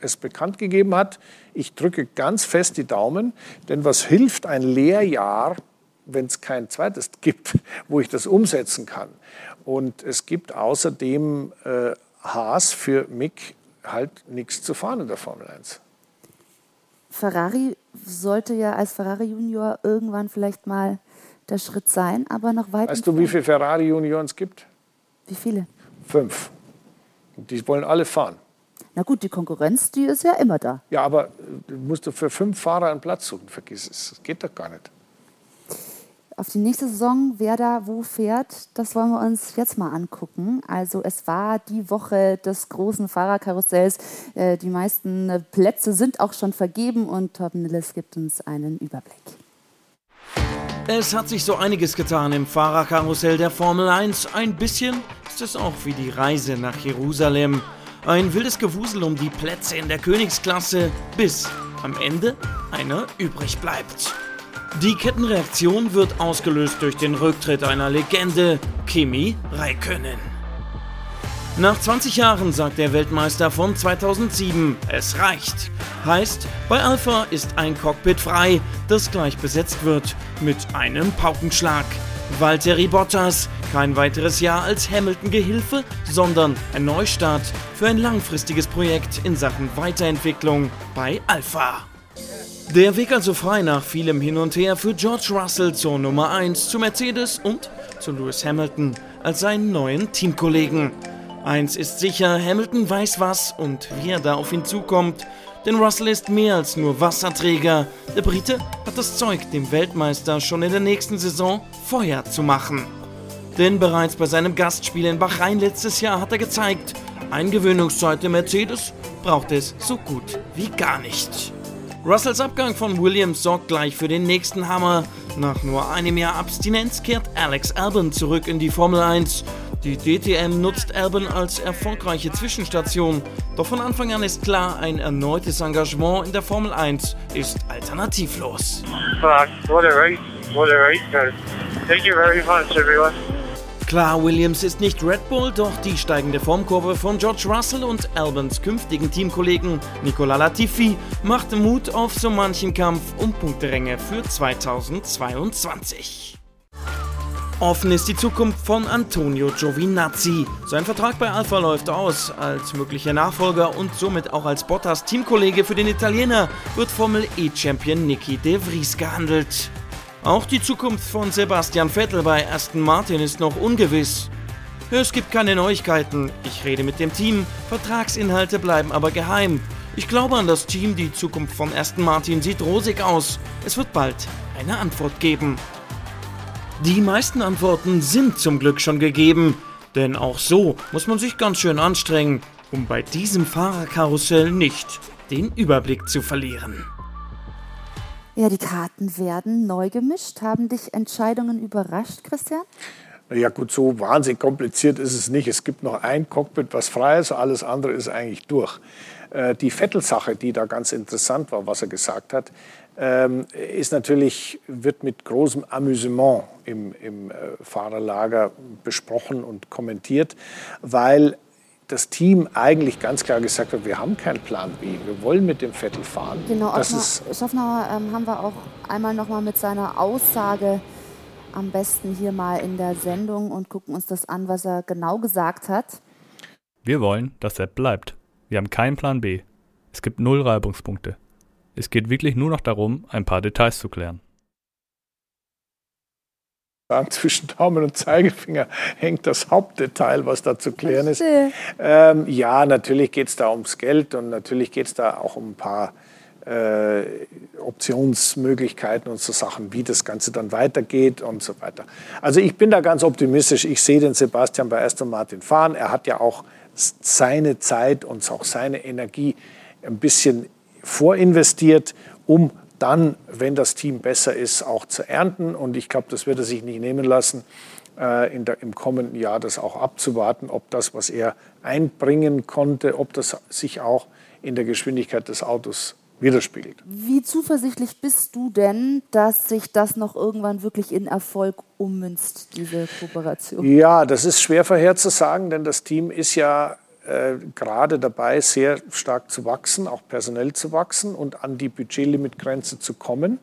es bekannt gegeben hat. Ich drücke ganz fest die Daumen, denn was hilft ein Lehrjahr, wenn es kein zweites gibt, wo ich das umsetzen kann? Und es gibt außerdem äh, Haas für Mick halt nichts zu fahren in der Formel 1. Ferrari sollte ja als Ferrari Junior irgendwann vielleicht mal der Schritt sein, aber noch weit. Weißt du, wie viele Ferrari Junioren es gibt? Wie viele? Fünf. Die wollen alle fahren. Na gut, die Konkurrenz, die ist ja immer da. Ja, aber du musst du für fünf Fahrer einen Platz suchen, vergiss es. Das geht doch gar nicht auf die nächste Saison, wer da wo fährt, das wollen wir uns jetzt mal angucken. Also es war die Woche des großen Fahrerkarussells. Äh, die meisten Plätze sind auch schon vergeben und Torben Nilles gibt uns einen Überblick. Es hat sich so einiges getan im Fahrerkarussell der Formel 1. Ein bisschen ist es auch wie die Reise nach Jerusalem. Ein wildes Gewusel um die Plätze in der Königsklasse, bis am Ende einer übrig bleibt. Die Kettenreaktion wird ausgelöst durch den Rücktritt einer Legende, Kimi Räikkönen. Nach 20 Jahren sagt der Weltmeister von 2007, es reicht. Heißt, bei Alpha ist ein Cockpit frei, das gleich besetzt wird mit einem Paukenschlag. Valtteri Bottas, kein weiteres Jahr als Hamilton-Gehilfe, sondern ein Neustart für ein langfristiges Projekt in Sachen Weiterentwicklung bei Alpha. Der Weg also frei nach vielem Hin und Her für George Russell zur Nummer 1 zu Mercedes und zu Lewis Hamilton als seinen neuen Teamkollegen. Eins ist sicher, Hamilton weiß was und wie er da auf ihn zukommt, denn Russell ist mehr als nur Wasserträger. Der Brite hat das Zeug, dem Weltmeister schon in der nächsten Saison Feuer zu machen. Denn bereits bei seinem Gastspiel in Bahrain letztes Jahr hat er gezeigt, Eingewöhnungszeit im Mercedes braucht es so gut wie gar nicht. Russells Abgang von Williams sorgt gleich für den nächsten Hammer. Nach nur einem Jahr Abstinenz kehrt Alex Albon zurück in die Formel 1. Die DTM nutzt Albon als erfolgreiche Zwischenstation. Doch von Anfang an ist klar, ein erneutes Engagement in der Formel 1 ist alternativlos. Fuck, what a race, what a race. Thank you very much, everyone. Klar, Williams ist nicht Red Bull, doch die steigende Formkurve von George Russell und Albans künftigen Teamkollegen Nicola Latifi macht Mut auf so manchen Kampf um Punkteränge für 2022. Offen ist die Zukunft von Antonio Giovinazzi. Sein Vertrag bei Alpha läuft aus. Als möglicher Nachfolger und somit auch als Bottas Teamkollege für den Italiener wird Formel E-Champion Niki De Vries gehandelt. Auch die Zukunft von Sebastian Vettel bei Aston Martin ist noch ungewiss. Es gibt keine Neuigkeiten, ich rede mit dem Team, Vertragsinhalte bleiben aber geheim. Ich glaube an das Team, die Zukunft von Aston Martin sieht rosig aus. Es wird bald eine Antwort geben. Die meisten Antworten sind zum Glück schon gegeben, denn auch so muss man sich ganz schön anstrengen, um bei diesem Fahrerkarussell nicht den Überblick zu verlieren. Ja, die Karten werden neu gemischt. Haben dich Entscheidungen überrascht, Christian? Ja gut, so wahnsinnig kompliziert ist es nicht. Es gibt noch ein Cockpit, was frei ist, alles andere ist eigentlich durch. Äh, die Vettel-Sache, die da ganz interessant war, was er gesagt hat, ähm, ist natürlich, wird mit großem Amüsement im, im äh, Fahrerlager besprochen und kommentiert, weil das Team eigentlich ganz klar gesagt hat, wir haben keinen Plan B, wir wollen mit dem Vettel fahren. Genau, das Ottmar, Schaffner ähm, haben wir auch einmal noch mal mit seiner Aussage am besten hier mal in der Sendung und gucken uns das an, was er genau gesagt hat. Wir wollen, dass Sepp bleibt. Wir haben keinen Plan B. Es gibt null Reibungspunkte. Es geht wirklich nur noch darum, ein paar Details zu klären zwischen Daumen und Zeigefinger hängt das Hauptdetail, was da zu klären ist. Ähm, ja, natürlich geht es da ums Geld und natürlich geht es da auch um ein paar äh, Optionsmöglichkeiten und so Sachen, wie das Ganze dann weitergeht und so weiter. Also ich bin da ganz optimistisch. Ich sehe den Sebastian bei Aston Martin fahren. Er hat ja auch seine Zeit und auch seine Energie ein bisschen vorinvestiert, um dann, wenn das Team besser ist, auch zu ernten. Und ich glaube, das wird er sich nicht nehmen lassen, äh, der, im kommenden Jahr das auch abzuwarten, ob das, was er einbringen konnte, ob das sich auch in der Geschwindigkeit des Autos widerspiegelt. Wie zuversichtlich bist du denn, dass sich das noch irgendwann wirklich in Erfolg ummünzt, diese Kooperation? Ja, das ist schwer vorherzusagen, denn das Team ist ja äh, gerade dabei, sehr stark zu wachsen, auch personell zu wachsen und an die Budgetlimitgrenze zu kommen,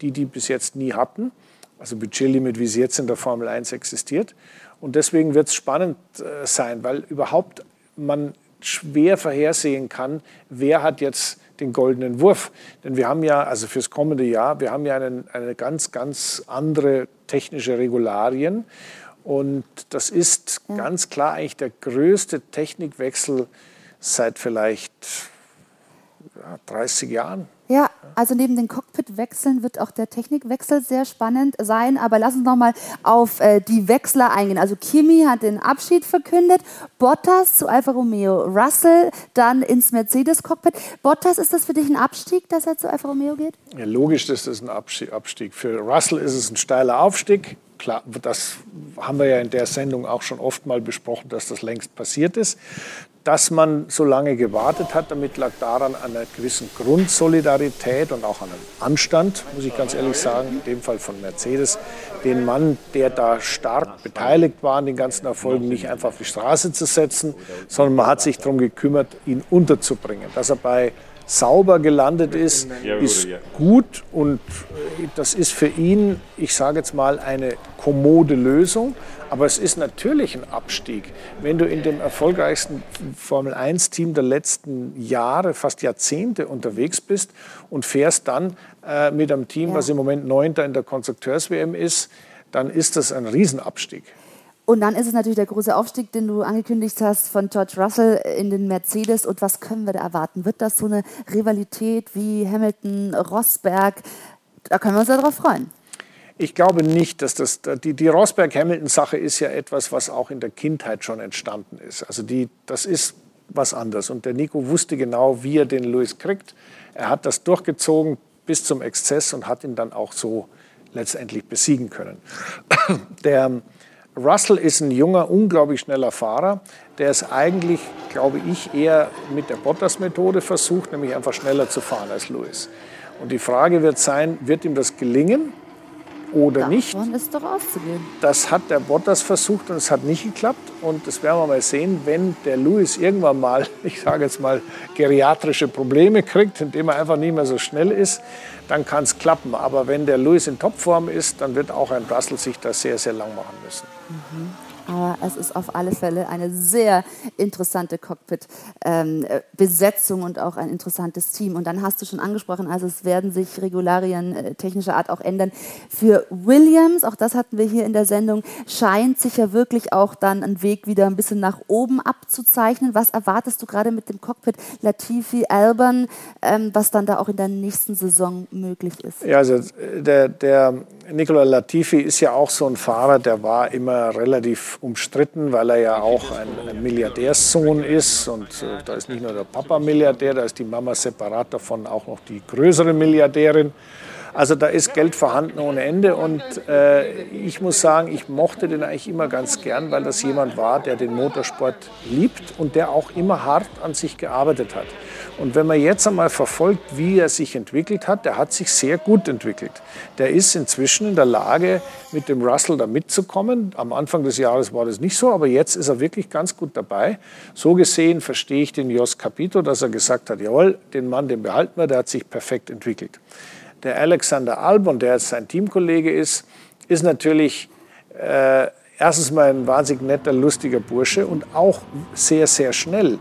die die bis jetzt nie hatten. Also Budgetlimit, wie sie jetzt in der Formel 1 existiert. Und deswegen wird es spannend äh, sein, weil überhaupt man schwer vorhersehen kann, wer hat jetzt den goldenen Wurf. Denn wir haben ja, also fürs kommende Jahr, wir haben ja einen, eine ganz, ganz andere technische Regularien. Und das ist ja. ganz klar eigentlich der größte Technikwechsel seit vielleicht ja, 30 Jahren. Ja, also neben den Cockpitwechseln wird auch der Technikwechsel sehr spannend sein. Aber lass uns noch mal auf äh, die Wechsler eingehen. Also Kimi hat den Abschied verkündet, Bottas zu Alfa Romeo, Russell dann ins Mercedes-Cockpit. Bottas, ist das für dich ein Abstieg, dass er zu Alfa Romeo geht? Ja, logisch ist das ein Abstieg. Für Russell ist es ein steiler Aufstieg klar, das haben wir ja in der Sendung auch schon oft mal besprochen, dass das längst passiert ist. Dass man so lange gewartet hat, damit lag daran an einer gewissen Grundsolidarität und auch an einem Anstand, muss ich ganz ehrlich sagen, in dem Fall von Mercedes, den Mann, der da stark beteiligt war an den ganzen Erfolgen, nicht einfach auf die Straße zu setzen, sondern man hat sich darum gekümmert, ihn unterzubringen. Dass er bei sauber gelandet ist, ist gut und äh, das ist für ihn, ich sage jetzt mal, eine kommode Lösung. Aber es ist natürlich ein Abstieg. Wenn du in dem erfolgreichsten Formel-1-Team der letzten Jahre, fast Jahrzehnte unterwegs bist und fährst dann äh, mit einem Team, ja. was im Moment Neunter in der Konstrukteurs-WM ist, dann ist das ein Riesenabstieg. Und dann ist es natürlich der große Aufstieg, den du angekündigt hast von George Russell in den Mercedes. Und was können wir da erwarten? Wird das so eine Rivalität wie Hamilton, Rosberg? Da können wir uns darauf freuen. Ich glaube nicht, dass das, die, die Rosberg-Hamilton-Sache ist ja etwas, was auch in der Kindheit schon entstanden ist. Also die, das ist was anderes. Und der Nico wusste genau, wie er den Lewis kriegt. Er hat das durchgezogen bis zum Exzess und hat ihn dann auch so letztendlich besiegen können. Der Russell ist ein junger, unglaublich schneller Fahrer, der es eigentlich, glaube ich, eher mit der Bottas-Methode versucht, nämlich einfach schneller zu fahren als Lewis. Und die Frage wird sein, wird ihm das gelingen? oder Davon nicht. ist doch auszugehen. Das hat der Bottas versucht und es hat nicht geklappt. Und das werden wir mal sehen, wenn der Lewis irgendwann mal, ich sage jetzt mal, geriatrische Probleme kriegt, indem er einfach nicht mehr so schnell ist, dann kann es klappen. Aber wenn der Lewis in Topform ist, dann wird auch ein Russell sich das sehr, sehr lang machen müssen. Mhm. Aber es ist auf alle Fälle eine sehr interessante Cockpit-Besetzung ähm, und auch ein interessantes Team. Und dann hast du schon angesprochen, also es werden sich Regularien äh, technischer Art auch ändern. Für Williams, auch das hatten wir hier in der Sendung, scheint sich ja wirklich auch dann ein Weg wieder ein bisschen nach oben abzuzeichnen. Was erwartest du gerade mit dem Cockpit Latifi, Albern, ähm, was dann da auch in der nächsten Saison möglich ist? Ja, also der, der Nicola Latifi ist ja auch so ein Fahrer, der war immer relativ umstritten, weil er ja auch ein, ein Milliardärssohn ist. Und äh, da ist nicht nur der Papa Milliardär, da ist die Mama separat davon auch noch die größere Milliardärin. Also da ist Geld vorhanden ohne Ende und äh, ich muss sagen, ich mochte den eigentlich immer ganz gern, weil das jemand war, der den Motorsport liebt und der auch immer hart an sich gearbeitet hat. Und wenn man jetzt einmal verfolgt, wie er sich entwickelt hat, der hat sich sehr gut entwickelt. Der ist inzwischen in der Lage, mit dem Russell da mitzukommen. Am Anfang des Jahres war das nicht so, aber jetzt ist er wirklich ganz gut dabei. So gesehen verstehe ich den Jos Capito, dass er gesagt hat, jawohl, den Mann, den behalten wir, der hat sich perfekt entwickelt. Der Alexander Albon, der jetzt sein Teamkollege ist, ist natürlich äh, erstens mal ein wahnsinnig netter, lustiger Bursche und auch sehr, sehr schnell.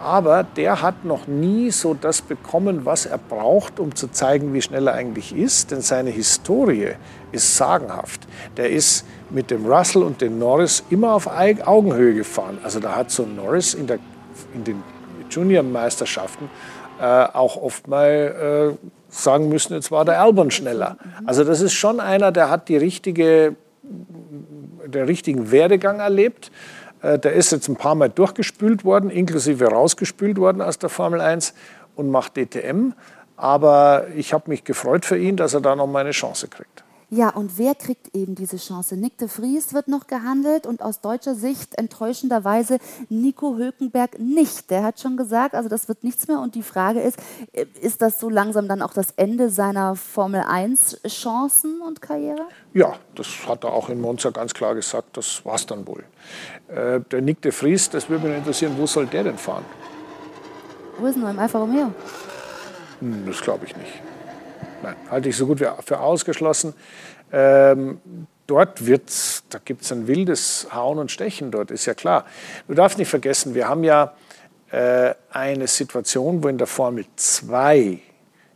Aber der hat noch nie so das bekommen, was er braucht, um zu zeigen, wie schnell er eigentlich ist. Denn seine Historie ist sagenhaft. Der ist mit dem Russell und dem Norris immer auf Augenhöhe gefahren. Also da hat so Norris in, der, in den Junior-Meisterschaften äh, auch oft mal äh, sagen müssen, jetzt war der Albon schneller. Also das ist schon einer, der hat die richtige, den richtigen Werdegang erlebt. Äh, der ist jetzt ein paar Mal durchgespült worden, inklusive rausgespült worden aus der Formel 1 und macht DTM. Aber ich habe mich gefreut für ihn, dass er da noch mal eine Chance kriegt. Ja, und wer kriegt eben diese Chance? Nick de Vries wird noch gehandelt und aus deutscher Sicht enttäuschenderweise Nico Hülkenberg nicht. Der hat schon gesagt, also das wird nichts mehr. Und die Frage ist, äh, ist das so langsam dann auch das Ende seiner Formel 1 Chancen und Karriere? Ja, das hat er auch in Monza ganz klar gesagt, das war es dann wohl. Äh, der Nick de Vries, das würde mich interessieren, wo soll der denn fahren? Wo ist denn im Alfa Romeo? Hm, das glaube ich nicht. Nein, halte ich so gut wie für ausgeschlossen. Ähm, dort wird's, da gibt es ein wildes Hauen und Stechen dort, ist ja klar. Du darfst nicht vergessen, wir haben ja äh, eine Situation, wo in der Formel 2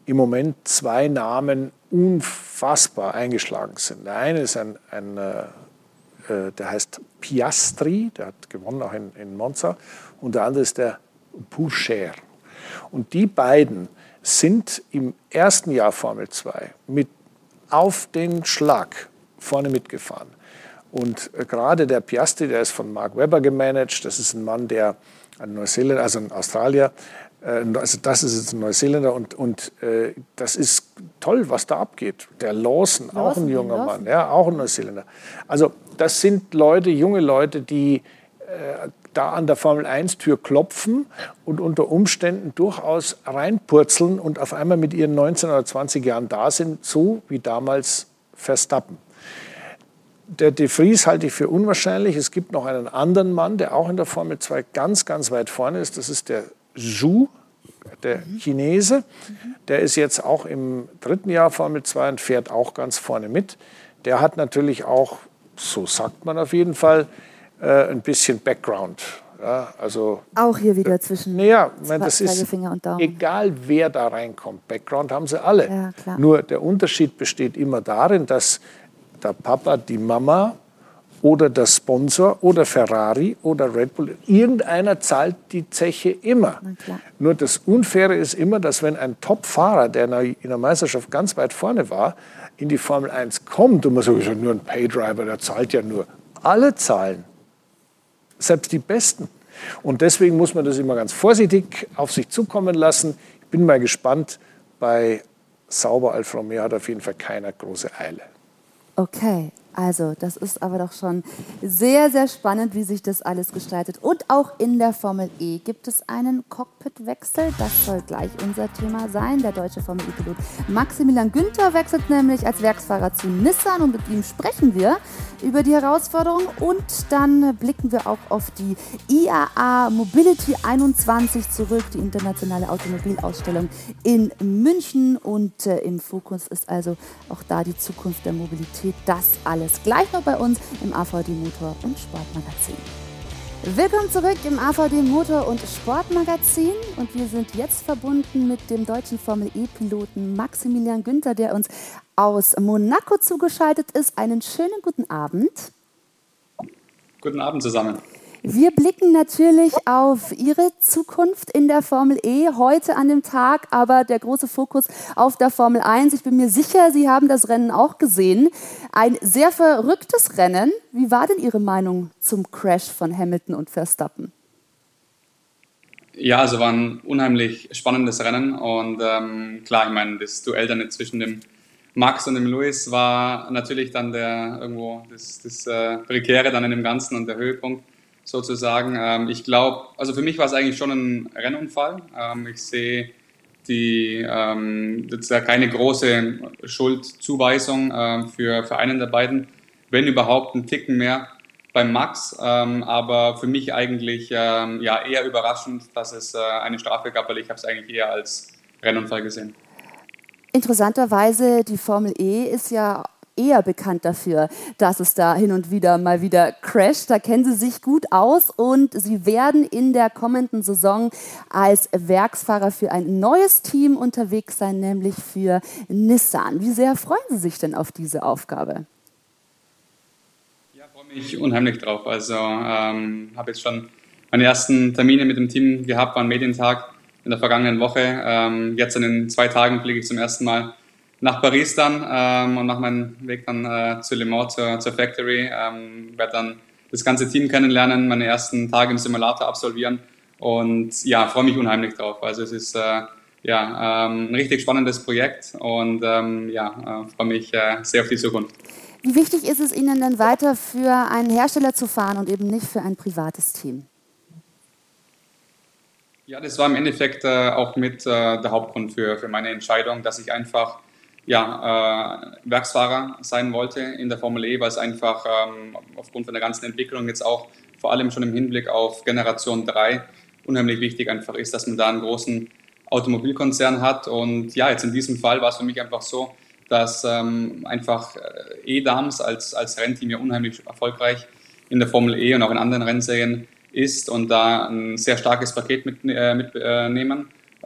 im Moment zwei Namen unfassbar eingeschlagen sind. Der eine ist ein, ein äh, äh der heißt Piastri, der hat gewonnen auch in, in Monza, und der andere ist der Pourcher. Und die beiden sind im ersten Jahr Formel 2 mit auf den Schlag vorne mitgefahren. Und äh, gerade der Piastri, der ist von Mark Webber gemanagt, das ist ein Mann, der ein Neuseeländer, also ein Australier, äh, also das ist jetzt ein Neuseeländer und, und äh, das ist toll, was da abgeht. Der Lawson, Lawson auch ein junger Lawson. Mann, ja, auch ein Neuseeländer. Also das sind Leute, junge Leute, die da an der Formel 1 Tür klopfen und unter Umständen durchaus reinpurzeln und auf einmal mit ihren 19 oder 20 Jahren da sind, so wie damals Verstappen. Der De Vries halte ich für unwahrscheinlich. Es gibt noch einen anderen Mann, der auch in der Formel 2 ganz, ganz weit vorne ist. Das ist der Zhu, der Chinese. Der ist jetzt auch im dritten Jahr Formel 2 und fährt auch ganz vorne mit. Der hat natürlich auch, so sagt man auf jeden Fall, ein bisschen Background. Ja, also, auch hier wieder zwischen naja, mein, das ist egal wer da reinkommt, Background haben sie alle. Ja, Nur der Unterschied besteht immer darin, dass der Papa, die Mama oder der Sponsor oder Ferrari oder Red Bull. Irgendeiner zahlt die Zeche immer. Nur das Unfaire ist immer, dass wenn ein Top-Fahrer, der in der Meisterschaft ganz weit vorne war, in die Formel 1 kommt und man sagt, nur ein Paydriver, der zahlt ja nur. Alle zahlen. Selbst die Besten. Und deswegen muss man das immer ganz vorsichtig auf sich zukommen lassen. Ich bin mal gespannt. Bei Sauber Alfa Romeo hat auf jeden Fall keiner große Eile. Okay, also, das ist aber doch schon sehr, sehr spannend, wie sich das alles gestaltet. Und auch in der Formel E gibt es einen Cockpitwechsel. Das soll gleich unser Thema sein. Der deutsche Formel E-Pilot Maximilian Günther wechselt nämlich als Werksfahrer zu Nissan und mit ihm sprechen wir über die Herausforderung und dann blicken wir auch auf die IAA Mobility 21 zurück, die internationale Automobilausstellung in München und äh, im Fokus ist also auch da die Zukunft der Mobilität. Das alles gleich noch bei uns im AVD Motor und Sportmagazin. Willkommen zurück im AVD Motor und Sportmagazin und wir sind jetzt verbunden mit dem deutschen Formel E-Piloten Maximilian Günther, der uns aus Monaco zugeschaltet ist. Einen schönen guten Abend. Guten Abend zusammen. Wir blicken natürlich auf Ihre Zukunft in der Formel E heute an dem Tag, aber der große Fokus auf der Formel 1. Ich bin mir sicher, Sie haben das Rennen auch gesehen. Ein sehr verrücktes Rennen. Wie war denn Ihre Meinung zum Crash von Hamilton und Verstappen? Ja, also war ein unheimlich spannendes Rennen und ähm, klar, ich meine, das Duell dann zwischen dem Max und dem Lewis war natürlich dann der irgendwo das, das äh, Prekäre dann in dem Ganzen und der Höhepunkt sozusagen. Ähm, ich glaube, also für mich war es eigentlich schon ein Rennunfall. Ähm, ich sehe die ähm, das ist keine große Schuldzuweisung ähm, für, für einen der beiden, wenn überhaupt ein Ticken mehr beim Max, ähm, aber für mich eigentlich ähm, ja eher überraschend, dass es äh, eine Strafe gab, weil ich habe es eigentlich eher als Rennunfall gesehen. Interessanterweise, die Formel E ist ja eher bekannt dafür, dass es da hin und wieder mal wieder crasht. Da kennen Sie sich gut aus und Sie werden in der kommenden Saison als Werksfahrer für ein neues Team unterwegs sein, nämlich für Nissan. Wie sehr freuen Sie sich denn auf diese Aufgabe? Ja, freue mich unheimlich drauf. Also ähm, habe jetzt schon meine ersten Termine mit dem Team gehabt, war ein Medientag in der vergangenen Woche. Ähm, jetzt in den zwei Tagen fliege ich zum ersten Mal nach Paris dann ähm, und mache meinen Weg dann äh, zu Le Mans, zur, zur Factory. Ähm, werde dann das ganze Team kennenlernen, meine ersten Tage im Simulator absolvieren und ja, freue mich unheimlich drauf. Also es ist äh, ja, ähm, ein richtig spannendes Projekt und ähm, ja, äh, freue mich äh, sehr auf die Zukunft. Wie wichtig ist es Ihnen denn weiter für einen Hersteller zu fahren und eben nicht für ein privates Team? Ja, das war im Endeffekt äh, auch mit äh, der Hauptgrund für, für meine Entscheidung, dass ich einfach ja, äh, Werksfahrer sein wollte in der Formel E, weil es einfach ähm, aufgrund von der ganzen Entwicklung jetzt auch vor allem schon im Hinblick auf Generation 3 unheimlich wichtig einfach ist, dass man da einen großen Automobilkonzern hat. Und ja, jetzt in diesem Fall war es für mich einfach so, dass ähm, einfach äh, E-Dams als, als Rennteam ja unheimlich erfolgreich in der Formel E und auch in anderen Rennserien ist und da ein sehr starkes Paket mitnehmen. Äh, mit, äh,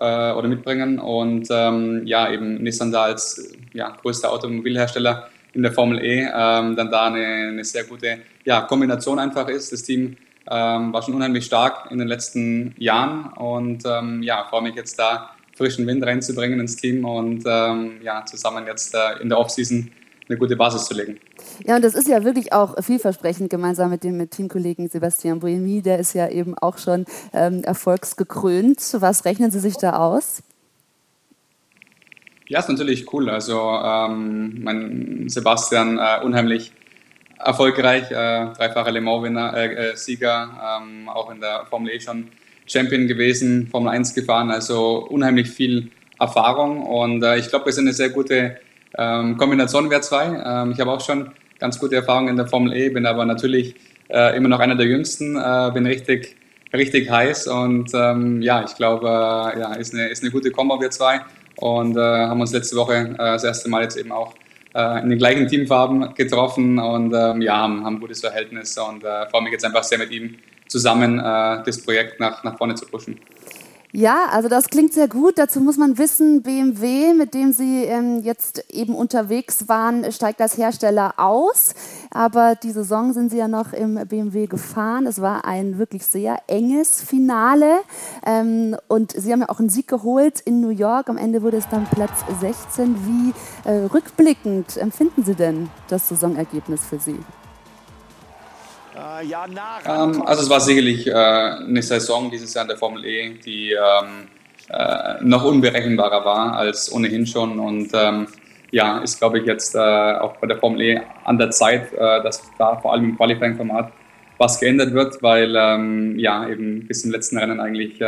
äh, oder mitbringen. Und ähm, ja, eben Nissan da als ja, größter Automobilhersteller in der Formel E ähm, dann da eine, eine, sehr gute ja, Kombination einfach ist. Das Team ähm, war schon unheimlich stark in den letzten Jahren und ähm, ja, freue mich jetzt da frischen Wind reinzubringen ins Team und ähm, ja, zusammen jetzt äh, in der Offseason eine gute Basis zu legen. Ja, und das ist ja wirklich auch vielversprechend gemeinsam mit dem mit Teamkollegen Sebastian Boemi. Der ist ja eben auch schon ähm, erfolgsgekrönt. Was rechnen Sie sich da aus? Ja, ist natürlich cool. Also ähm, mein Sebastian äh, unheimlich erfolgreich, äh, dreifacher Le Mans-Winner, äh, äh, Sieger, ähm, auch in der Formel E schon Champion gewesen, Formel 1 gefahren, also unheimlich viel Erfahrung und äh, ich glaube, wir sind eine sehr gute ähm, Kombination wir zwei. Ähm, ich habe auch schon ganz gute Erfahrungen in der Formel E, bin aber natürlich äh, immer noch einer der Jüngsten, äh, bin richtig, richtig heiß und ähm, ja, ich glaube, äh, ja, ist eine, ist eine gute Kombo, wir zwei und äh, haben uns letzte Woche äh, das erste Mal jetzt eben auch äh, in den gleichen Teamfarben getroffen und ähm, ja, haben, haben ein gutes Verhältnis und freue mich jetzt einfach sehr mit ihm zusammen, das Projekt nach, nach vorne zu pushen. Ja, also das klingt sehr gut. Dazu muss man wissen, BMW, mit dem Sie ähm, jetzt eben unterwegs waren, steigt als Hersteller aus. Aber die Saison sind Sie ja noch im BMW gefahren. Es war ein wirklich sehr enges Finale. Ähm, und Sie haben ja auch einen Sieg geholt in New York. Am Ende wurde es dann Platz 16. Wie äh, rückblickend empfinden Sie denn das Saisonergebnis für Sie? Ähm, also es war sicherlich äh, eine Saison dieses Jahr in der Formel E, die ähm, äh, noch unberechenbarer war als ohnehin schon. Und ähm, ja, ist glaube ich jetzt äh, auch bei der Formel E an der Zeit, äh, dass da vor allem im Qualifying-Format was geändert wird, weil ähm, ja eben bis zum letzten Rennen eigentlich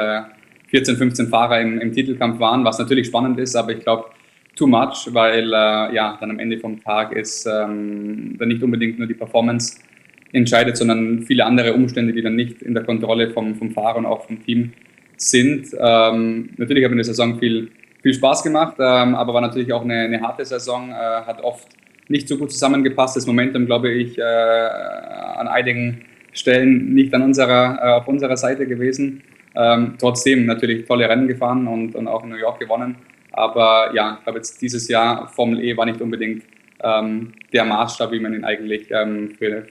14, äh, 15 Fahrer im, im, Titelkampf waren, was natürlich spannend ist, aber ich glaube too much, weil äh, ja dann am Ende vom Tag ist ähm, dann nicht unbedingt nur die Performance entscheidet, sondern viele andere Umstände, die dann nicht in der Kontrolle vom, vom Fahrer und auch vom Team sind. Ähm, natürlich hat mir die Saison viel, viel Spaß gemacht, ähm, aber war natürlich auch eine, eine harte Saison, äh, hat oft nicht so gut zusammengepasst. Das Momentum, glaube ich, äh, an einigen Stellen nicht an unserer, äh, auf unserer Seite gewesen. Ähm, trotzdem natürlich tolle Rennen gefahren und, und auch in New York gewonnen. Aber ja, ich glaube jetzt dieses Jahr Formel E war nicht unbedingt ähm, der Maßstab, wie man ihn eigentlich ähm, für,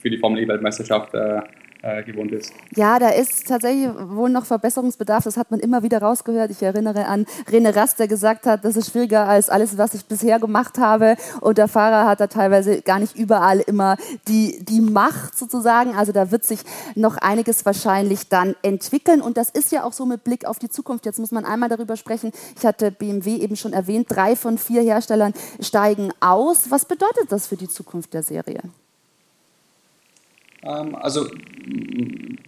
für die Formel E-Weltmeisterschaft äh, äh, gewohnt ist. Ja, da ist tatsächlich wohl noch Verbesserungsbedarf. Das hat man immer wieder rausgehört. Ich erinnere an René Rast, der gesagt hat, das ist schwieriger als alles, was ich bisher gemacht habe. Und der Fahrer hat da teilweise gar nicht überall immer die, die Macht sozusagen. Also da wird sich noch einiges wahrscheinlich dann entwickeln. Und das ist ja auch so mit Blick auf die Zukunft. Jetzt muss man einmal darüber sprechen. Ich hatte BMW eben schon erwähnt. Drei von vier Herstellern steigen aus. Was bedeutet das für die Zukunft der Serie? Ähm, also,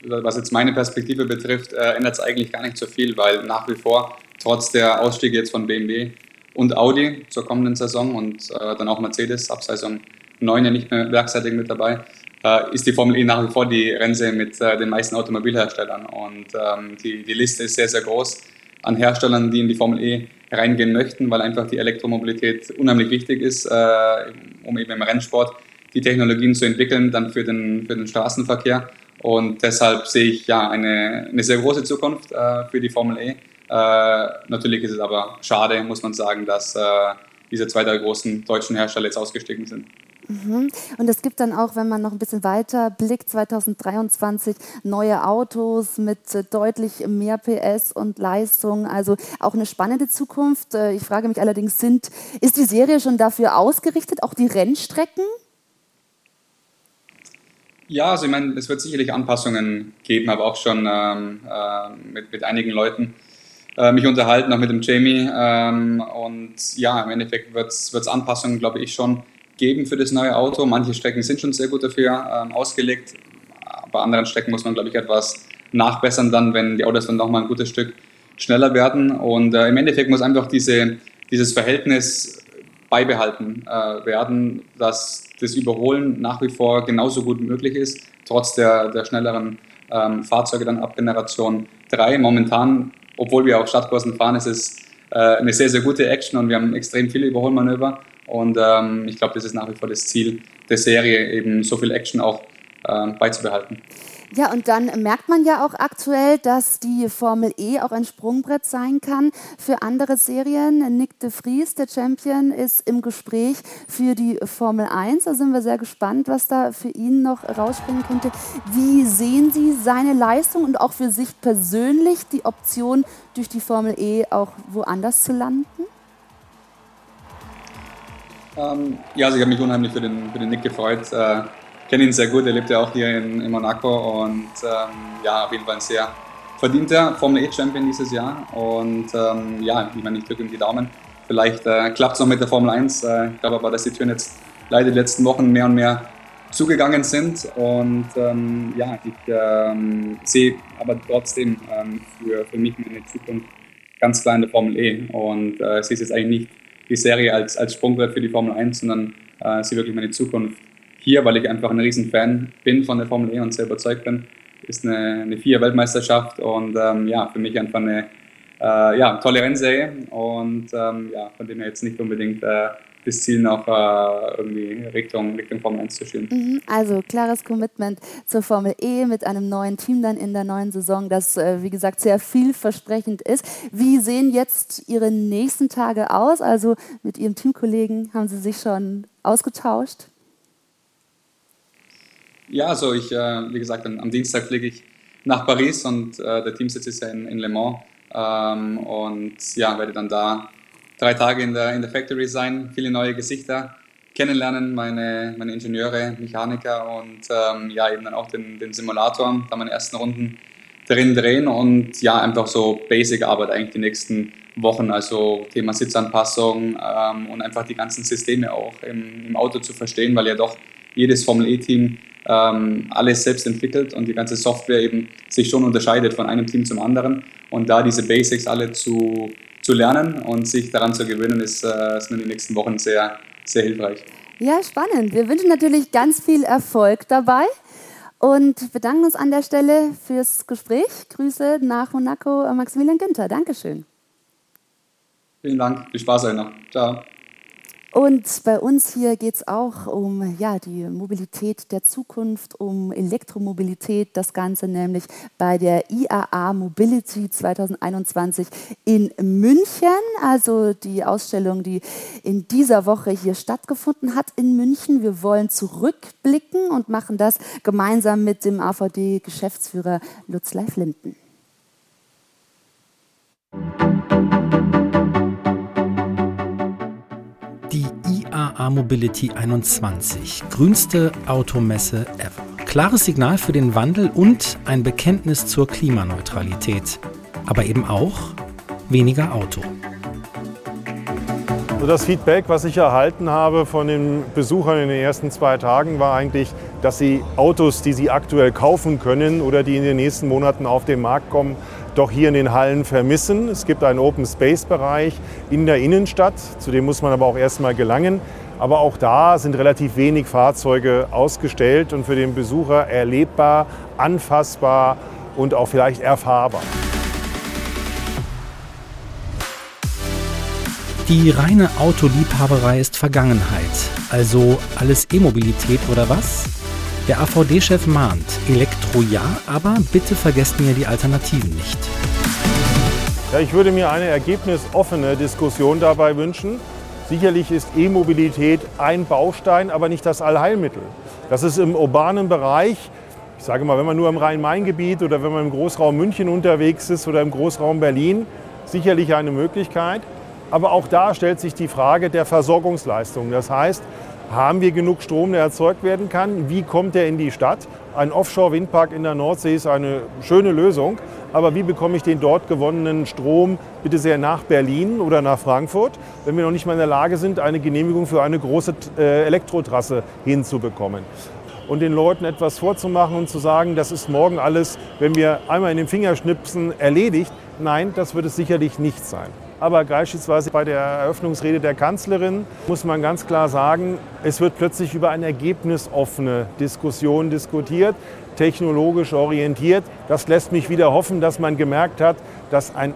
was jetzt meine Perspektive betrifft, äh, ändert es eigentlich gar nicht so viel, weil nach wie vor, trotz der Ausstiege jetzt von BMW und Audi zur kommenden Saison und äh, dann auch Mercedes ab Saison 9 ja nicht mehr werkseitig mit dabei, äh, ist die Formel E nach wie vor die Rennserie mit den meisten Automobilherstellern. Und ähm, die, die Liste ist sehr, sehr groß an Herstellern, die in die Formel E reingehen möchten, weil einfach die Elektromobilität unheimlich wichtig ist, um eben im Rennsport die Technologien zu entwickeln, dann für den, für den Straßenverkehr. Und deshalb sehe ich ja eine, eine sehr große Zukunft äh, für die Formel E. Äh, natürlich ist es aber schade, muss man sagen, dass äh, diese zwei der großen deutschen Hersteller jetzt ausgestiegen sind. Mhm. Und es gibt dann auch, wenn man noch ein bisschen weiter blickt, 2023 neue Autos mit äh, deutlich mehr PS und Leistung. Also auch eine spannende Zukunft. Äh, ich frage mich allerdings, sind, ist die Serie schon dafür ausgerichtet, auch die Rennstrecken? Ja, also ich meine, es wird sicherlich Anpassungen geben, aber auch schon ähm, äh, mit, mit einigen Leuten äh, mich unterhalten, auch mit dem Jamie. Ähm, und ja, im Endeffekt wird es Anpassungen, glaube ich, schon geben für das neue Auto. Manche Strecken sind schon sehr gut dafür ähm, ausgelegt. Bei anderen Strecken muss man, glaube ich, etwas nachbessern dann, wenn die Autos dann nochmal ein gutes Stück schneller werden. Und äh, im Endeffekt muss einfach diese, dieses Verhältnis beibehalten äh, werden, dass das Überholen nach wie vor genauso gut möglich ist, trotz der, der schnelleren ähm, Fahrzeuge dann ab Generation 3. Momentan, obwohl wir auch Stadtkursen fahren, ist es äh, eine sehr, sehr gute Action und wir haben extrem viele Überholmanöver. Und ähm, ich glaube, das ist nach wie vor das Ziel der Serie, eben so viel Action auch äh, beizubehalten. Ja, und dann merkt man ja auch aktuell, dass die Formel E auch ein Sprungbrett sein kann für andere Serien. Nick de Vries, der Champion, ist im Gespräch für die Formel 1. Da sind wir sehr gespannt, was da für ihn noch rausspringen könnte. Wie sehen Sie seine Leistung und auch für sich persönlich die Option, durch die Formel E auch woanders zu landen? Ähm, ja, also ich habe mich unheimlich für den, für den Nick gefreut. Äh, kenne ihn sehr gut, er lebt ja auch hier in, in Monaco und ähm, ja, auf jeden Fall ein sehr verdienter Formel E-Champion dieses Jahr. Und ähm, ja, ich meine, ich drücke ihm die Daumen. Vielleicht äh, klappt es noch mit der Formel 1. Äh, ich glaube aber, dass die Türen jetzt leider die letzten Wochen mehr und mehr zugegangen sind. Und ähm, ja, ich ähm, sehe aber trotzdem ähm, für, für mich meine Zukunft ganz klar in der Formel E. Und äh, sehe jetzt eigentlich nicht die Serie als, als Sprungbrett für die Formel 1, sondern äh, sehe wirklich meine Zukunft hier, weil ich einfach ein Riesenfan bin von der Formel E und sehr überzeugt bin. Ist eine, eine Vier-Weltmeisterschaft und ähm, ja, für mich einfach eine äh, ja, tolle Rennserie und ähm, ja, von dem her jetzt nicht unbedingt äh, das Ziel noch äh, irgendwie Richtung, Richtung Formel 1 zu schieben. Mhm, also klares Commitment zur Formel E mit einem neuen Team dann in der neuen Saison, das äh, wie gesagt sehr vielversprechend ist. Wie sehen jetzt Ihre nächsten Tage aus? Also mit Ihrem Teamkollegen haben Sie sich schon ausgetauscht? Ja, also ich, äh, wie gesagt, am Dienstag fliege ich nach Paris und äh, der Teamsitz ist ja in, in Le Mans. Ähm, und ja, werde dann da drei Tage in der, in der Factory sein, viele neue Gesichter kennenlernen, meine, meine Ingenieure, Mechaniker und ähm, ja, eben dann auch den, den Simulator, da meine ersten Runden drin drehen und ja, einfach so Basic-Arbeit eigentlich die nächsten Wochen, also Thema Sitzanpassung ähm, und einfach die ganzen Systeme auch im, im Auto zu verstehen, weil ja doch jedes Formel E-Team ähm, alles selbst entwickelt und die ganze Software eben sich schon unterscheidet von einem Team zum anderen. Und da diese Basics alle zu, zu lernen und sich daran zu gewöhnen, ist, äh, ist in den nächsten Wochen sehr, sehr hilfreich. Ja, spannend. Wir wünschen natürlich ganz viel Erfolg dabei und bedanken uns an der Stelle fürs Gespräch. Grüße nach Monaco, Maximilian Günther. Dankeschön. Vielen Dank. Viel Spaß euch noch. Ciao. Und bei uns hier geht es auch um ja, die Mobilität der Zukunft, um Elektromobilität, das Ganze nämlich bei der IAA Mobility 2021 in München. Also die Ausstellung, die in dieser Woche hier stattgefunden hat in München. Wir wollen zurückblicken und machen das gemeinsam mit dem AVD-Geschäftsführer Lutz Leif Linden. IAA Mobility 21. Grünste Automesse ever. Klares Signal für den Wandel und ein Bekenntnis zur Klimaneutralität. Aber eben auch weniger Auto. Das Feedback, was ich erhalten habe von den Besuchern in den ersten zwei Tagen, war eigentlich, dass sie Autos, die sie aktuell kaufen können oder die in den nächsten Monaten auf den Markt kommen, doch hier in den Hallen vermissen. Es gibt einen Open Space Bereich in der Innenstadt, zu dem muss man aber auch erstmal gelangen. Aber auch da sind relativ wenig Fahrzeuge ausgestellt und für den Besucher erlebbar, anfassbar und auch vielleicht erfahrbar. Die reine Autoliebhaberei ist Vergangenheit. Also alles E-Mobilität oder was? Der AVD-Chef mahnt, Elektro ja, aber bitte vergesst mir die Alternativen nicht. Ja, ich würde mir eine ergebnisoffene Diskussion dabei wünschen. Sicherlich ist E-Mobilität ein Baustein, aber nicht das Allheilmittel. Das ist im urbanen Bereich, ich sage mal, wenn man nur im Rhein-Main-Gebiet oder wenn man im Großraum München unterwegs ist oder im Großraum Berlin, sicherlich eine Möglichkeit. Aber auch da stellt sich die Frage der Versorgungsleistung. Das heißt, haben wir genug Strom, der erzeugt werden kann? Wie kommt er in die Stadt? Ein Offshore-Windpark in der Nordsee ist eine schöne Lösung. Aber wie bekomme ich den dort gewonnenen Strom bitte sehr nach Berlin oder nach Frankfurt, wenn wir noch nicht mal in der Lage sind, eine Genehmigung für eine große äh, Elektrotrasse hinzubekommen? Und den Leuten etwas vorzumachen und zu sagen, das ist morgen alles, wenn wir einmal in den Fingerschnipsen erledigt. Nein, das wird es sicherlich nicht sein. Aber beispielsweise bei der Eröffnungsrede der Kanzlerin muss man ganz klar sagen, es wird plötzlich über eine ergebnisoffene Diskussion diskutiert, technologisch orientiert. Das lässt mich wieder hoffen, dass man gemerkt hat, dass ein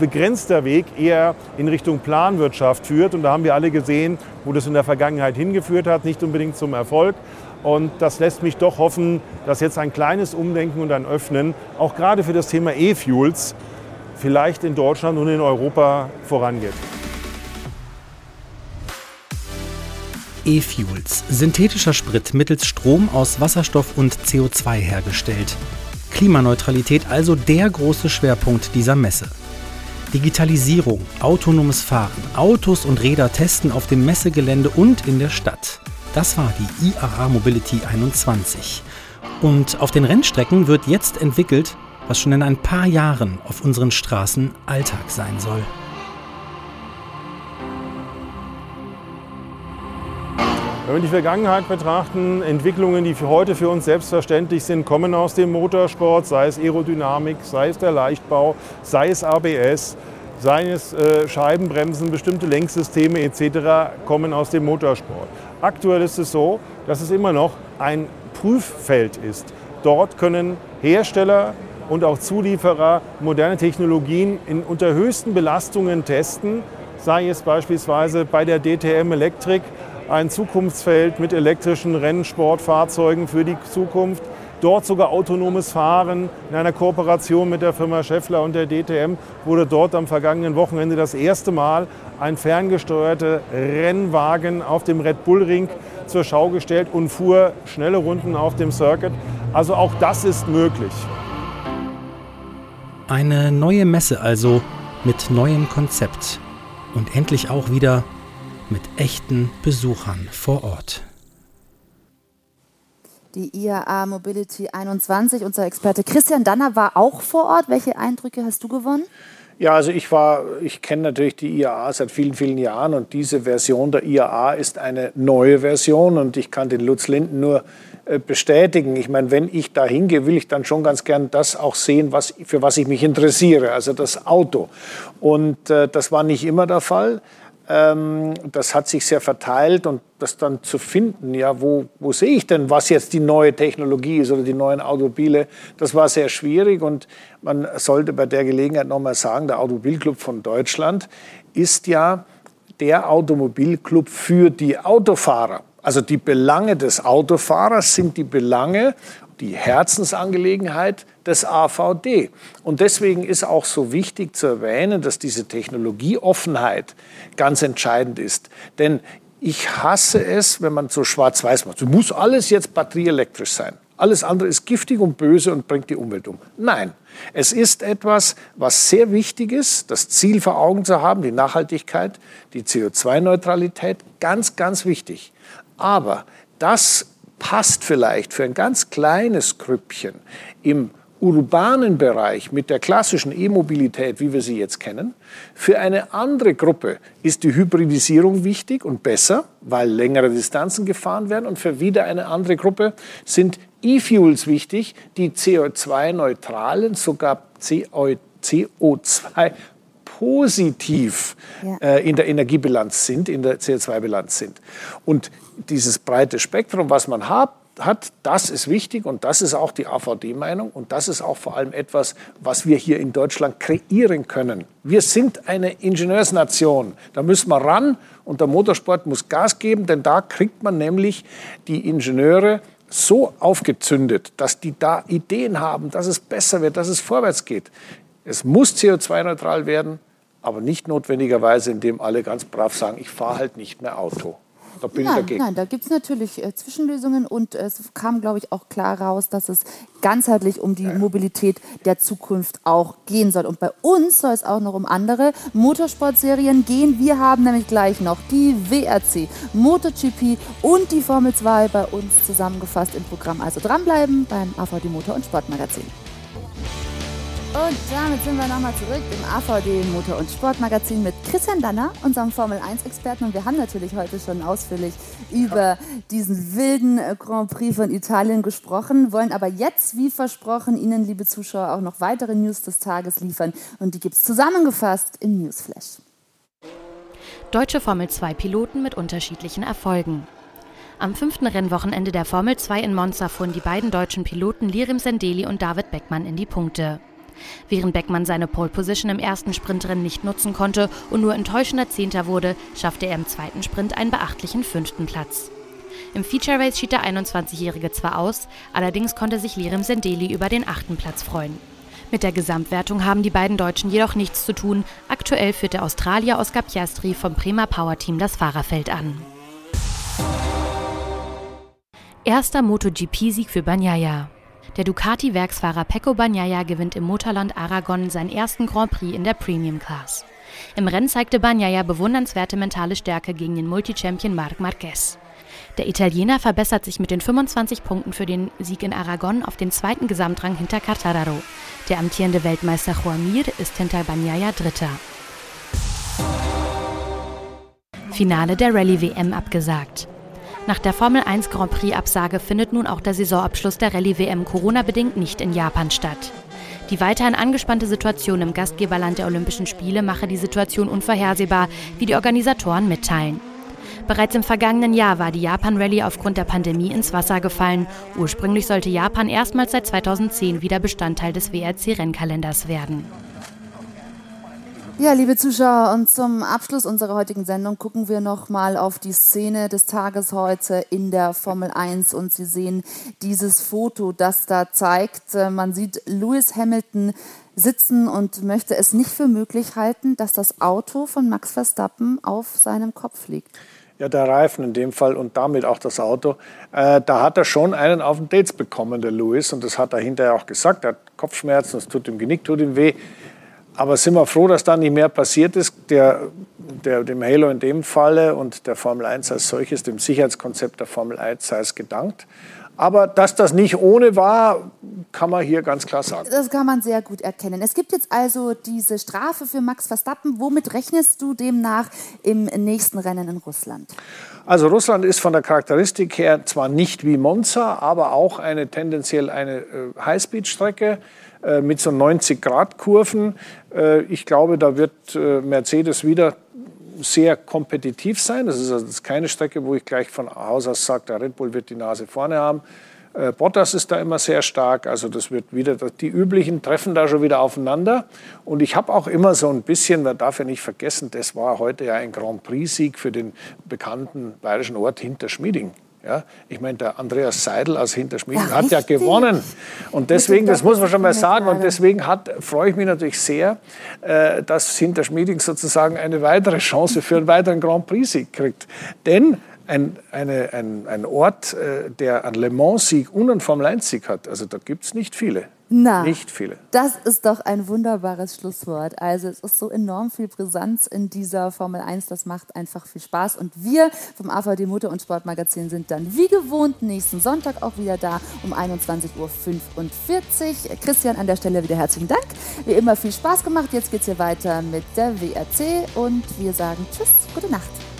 begrenzter Weg eher in Richtung Planwirtschaft führt. Und da haben wir alle gesehen, wo das in der Vergangenheit hingeführt hat, nicht unbedingt zum Erfolg. Und das lässt mich doch hoffen, dass jetzt ein kleines Umdenken und ein Öffnen, auch gerade für das Thema E-Fuels, vielleicht in Deutschland und in Europa vorangeht. E-Fuels, synthetischer Sprit mittels Strom aus Wasserstoff und CO2 hergestellt. Klimaneutralität also der große Schwerpunkt dieser Messe. Digitalisierung, autonomes Fahren, Autos und Räder testen auf dem Messegelände und in der Stadt. Das war die IAA Mobility 21. Und auf den Rennstrecken wird jetzt entwickelt, was schon in ein paar Jahren auf unseren Straßen Alltag sein soll. Wenn wir die Vergangenheit betrachten, Entwicklungen, die für heute für uns selbstverständlich sind, kommen aus dem Motorsport, sei es Aerodynamik, sei es der Leichtbau, sei es ABS, sei es äh, Scheibenbremsen, bestimmte Lenksysteme etc., kommen aus dem Motorsport. Aktuell ist es so, dass es immer noch ein Prüffeld ist. Dort können Hersteller und auch Zulieferer moderne Technologien in, unter höchsten Belastungen testen, sei es beispielsweise bei der DTM Elektrik, ein Zukunftsfeld mit elektrischen Rennsportfahrzeugen für die Zukunft. Dort sogar autonomes Fahren in einer Kooperation mit der Firma Scheffler und der DTM wurde dort am vergangenen Wochenende das erste Mal ein ferngesteuerter Rennwagen auf dem Red Bull Ring zur Schau gestellt und fuhr schnelle Runden auf dem Circuit. Also auch das ist möglich. Eine neue Messe also mit neuem Konzept und endlich auch wieder mit echten Besuchern vor Ort. Die IAA Mobility 21, unser Experte Christian Danner war auch vor Ort. Welche Eindrücke hast du gewonnen? Ja, also ich war, ich kenne natürlich die IAA seit vielen, vielen Jahren und diese Version der IAA ist eine neue Version und ich kann den Lutz Linden nur bestätigen. Ich meine, wenn ich da hingehe, will ich dann schon ganz gern das auch sehen, was, für was ich mich interessiere, also das Auto. Und äh, das war nicht immer der Fall. Ähm, das hat sich sehr verteilt und das dann zu finden, ja, wo, wo sehe ich denn, was jetzt die neue Technologie ist oder die neuen Automobile, das war sehr schwierig und man sollte bei der Gelegenheit nochmal sagen, der Automobilclub von Deutschland ist ja der Automobilclub für die Autofahrer. Also die Belange des Autofahrers sind die Belange die Herzensangelegenheit des AVD. Und deswegen ist auch so wichtig zu erwähnen, dass diese Technologieoffenheit ganz entscheidend ist. Denn ich hasse es, wenn man so schwarz-weiß macht. Muss alles jetzt batterieelektrisch sein. Alles andere ist giftig und böse und bringt die Umwelt um. Nein, es ist etwas, was sehr wichtig ist, das Ziel vor Augen zu haben, die Nachhaltigkeit, die CO2-Neutralität, ganz, ganz wichtig. Aber das passt vielleicht für ein ganz kleines Grüppchen im urbanen Bereich mit der klassischen E-Mobilität, wie wir sie jetzt kennen. Für eine andere Gruppe ist die Hybridisierung wichtig und besser, weil längere Distanzen gefahren werden. Und für wieder eine andere Gruppe sind E-Fuels wichtig, die CO2-neutralen, sogar CO2 positiv ja. äh, in der Energiebilanz sind, in der CO2-Bilanz sind. Und dieses breite Spektrum, was man hat, hat, das ist wichtig und das ist auch die AVD-Meinung und das ist auch vor allem etwas, was wir hier in Deutschland kreieren können. Wir sind eine Ingenieursnation, da müssen wir ran und der Motorsport muss Gas geben, denn da kriegt man nämlich die Ingenieure so aufgezündet, dass die da Ideen haben, dass es besser wird, dass es vorwärts geht. Es muss CO2-neutral werden, aber nicht notwendigerweise, indem alle ganz brav sagen, ich fahre halt nicht mehr Auto. Da bin nein, ich dagegen. Nein, da gibt es natürlich äh, Zwischenlösungen und es kam, glaube ich, auch klar raus, dass es ganzheitlich um die ja. Mobilität der Zukunft auch gehen soll. Und bei uns soll es auch noch um andere Motorsportserien gehen. Wir haben nämlich gleich noch die WRC, MotoGP und die Formel 2 bei uns zusammengefasst im Programm. Also dranbleiben beim AVD Motor- und Sportmagazin. Und damit sind wir nochmal zurück im AVD Motor- und Sportmagazin mit Christian Danner, unserem Formel-1-Experten. Und wir haben natürlich heute schon ausführlich über diesen wilden äh, Grand Prix von Italien gesprochen, wollen aber jetzt, wie versprochen, Ihnen, liebe Zuschauer, auch noch weitere News des Tages liefern. Und die gibt es zusammengefasst im Newsflash. Deutsche Formel-2-Piloten mit unterschiedlichen Erfolgen. Am fünften Rennwochenende der Formel 2 in Monza fuhren die beiden deutschen Piloten Lirim Sendeli und David Beckmann in die Punkte. Während Beckmann seine Pole Position im ersten Sprintrennen nicht nutzen konnte und nur enttäuschender Zehnter wurde, schaffte er im zweiten Sprint einen beachtlichen fünften Platz. Im Feature Race schied der 21-Jährige zwar aus, allerdings konnte sich Lirim Sendeli über den achten Platz freuen. Mit der Gesamtwertung haben die beiden Deutschen jedoch nichts zu tun. Aktuell führt der Australier Oscar Piastri vom Prima Power Team das Fahrerfeld an. Erster MotoGP-Sieg für Banyaya. Der Ducati-Werksfahrer Pecco Bagnaia gewinnt im Motorland Aragon seinen ersten Grand Prix in der Premium Class. Im Rennen zeigte Bagnaia bewundernswerte mentale Stärke gegen den Multichampion Marc Marquez. Der Italiener verbessert sich mit den 25 Punkten für den Sieg in Aragon auf den zweiten Gesamtrang hinter Quartararo. Der amtierende Weltmeister Juan Mir ist hinter Bagnaia Dritter. Finale der Rallye WM abgesagt. Nach der Formel 1 Grand Prix-Absage findet nun auch der Saisonabschluss der Rallye-WM Corona-bedingt nicht in Japan statt. Die weiterhin angespannte Situation im Gastgeberland der Olympischen Spiele mache die Situation unvorhersehbar, wie die Organisatoren mitteilen. Bereits im vergangenen Jahr war die Japan Rallye aufgrund der Pandemie ins Wasser gefallen. Ursprünglich sollte Japan erstmals seit 2010 wieder Bestandteil des WRC-Rennkalenders werden. Ja, liebe Zuschauer, und zum Abschluss unserer heutigen Sendung gucken wir noch mal auf die Szene des Tages heute in der Formel 1 und Sie sehen dieses Foto, das da zeigt, äh, man sieht Lewis Hamilton sitzen und möchte es nicht für möglich halten, dass das Auto von Max Verstappen auf seinem Kopf liegt. Ja, der Reifen in dem Fall und damit auch das Auto. Äh, da hat er schon einen auf den Dates bekommen, der Lewis. Und das hat er hinterher auch gesagt. Er hat Kopfschmerzen, es tut ihm Genick, tut ihm weh. Aber sind wir froh, dass da nicht mehr passiert ist. Der, der, dem Halo in dem Falle und der Formel 1 als solches, dem Sicherheitskonzept der Formel 1 sei es gedankt. Aber dass das nicht ohne war, kann man hier ganz klar sagen. Das kann man sehr gut erkennen. Es gibt jetzt also diese Strafe für Max Verstappen. Womit rechnest du demnach im nächsten Rennen in Russland? Also Russland ist von der Charakteristik her zwar nicht wie Monza, aber auch eine tendenziell eine äh, Highspeed-Strecke mit so 90 Grad Kurven. Äh, ich glaube, da wird äh, Mercedes wieder sehr kompetitiv sein. Das ist also keine Strecke, wo ich gleich von Haus aus sage, der Red Bull wird die Nase vorne haben. Äh, Bottas ist da immer sehr stark, also das wird wieder, die üblichen treffen da schon wieder aufeinander. Und ich habe auch immer so ein bisschen, man darf ja nicht vergessen, das war heute ja ein Grand Prix-Sieg für den bekannten bayerischen Ort Hinterschmieding. Ja, ich meine, der Andreas Seidel aus Hinterschmieden ja, hat ja gewonnen. Und deswegen, das muss man schon mal sagen, und deswegen hat, freue ich mich natürlich sehr, äh, dass Hinterschmieding sozusagen eine weitere Chance für einen weiteren Grand Prix-Sieg kriegt. Denn ein, eine, ein, ein Ort, äh, der einen Le Mans-Sieg und einen Formel-1-Sieg hat, also da gibt es nicht viele. Na, nicht viele. Das ist doch ein wunderbares Schlusswort. Also es ist so enorm viel Brisanz in dieser Formel 1, das macht einfach viel Spaß. Und wir vom AVD Motor- und Sportmagazin sind dann wie gewohnt nächsten Sonntag auch wieder da um 21.45 Uhr. Christian an der Stelle wieder herzlichen Dank. Wie immer viel Spaß gemacht. Jetzt geht es hier weiter mit der WRC und wir sagen Tschüss, gute Nacht.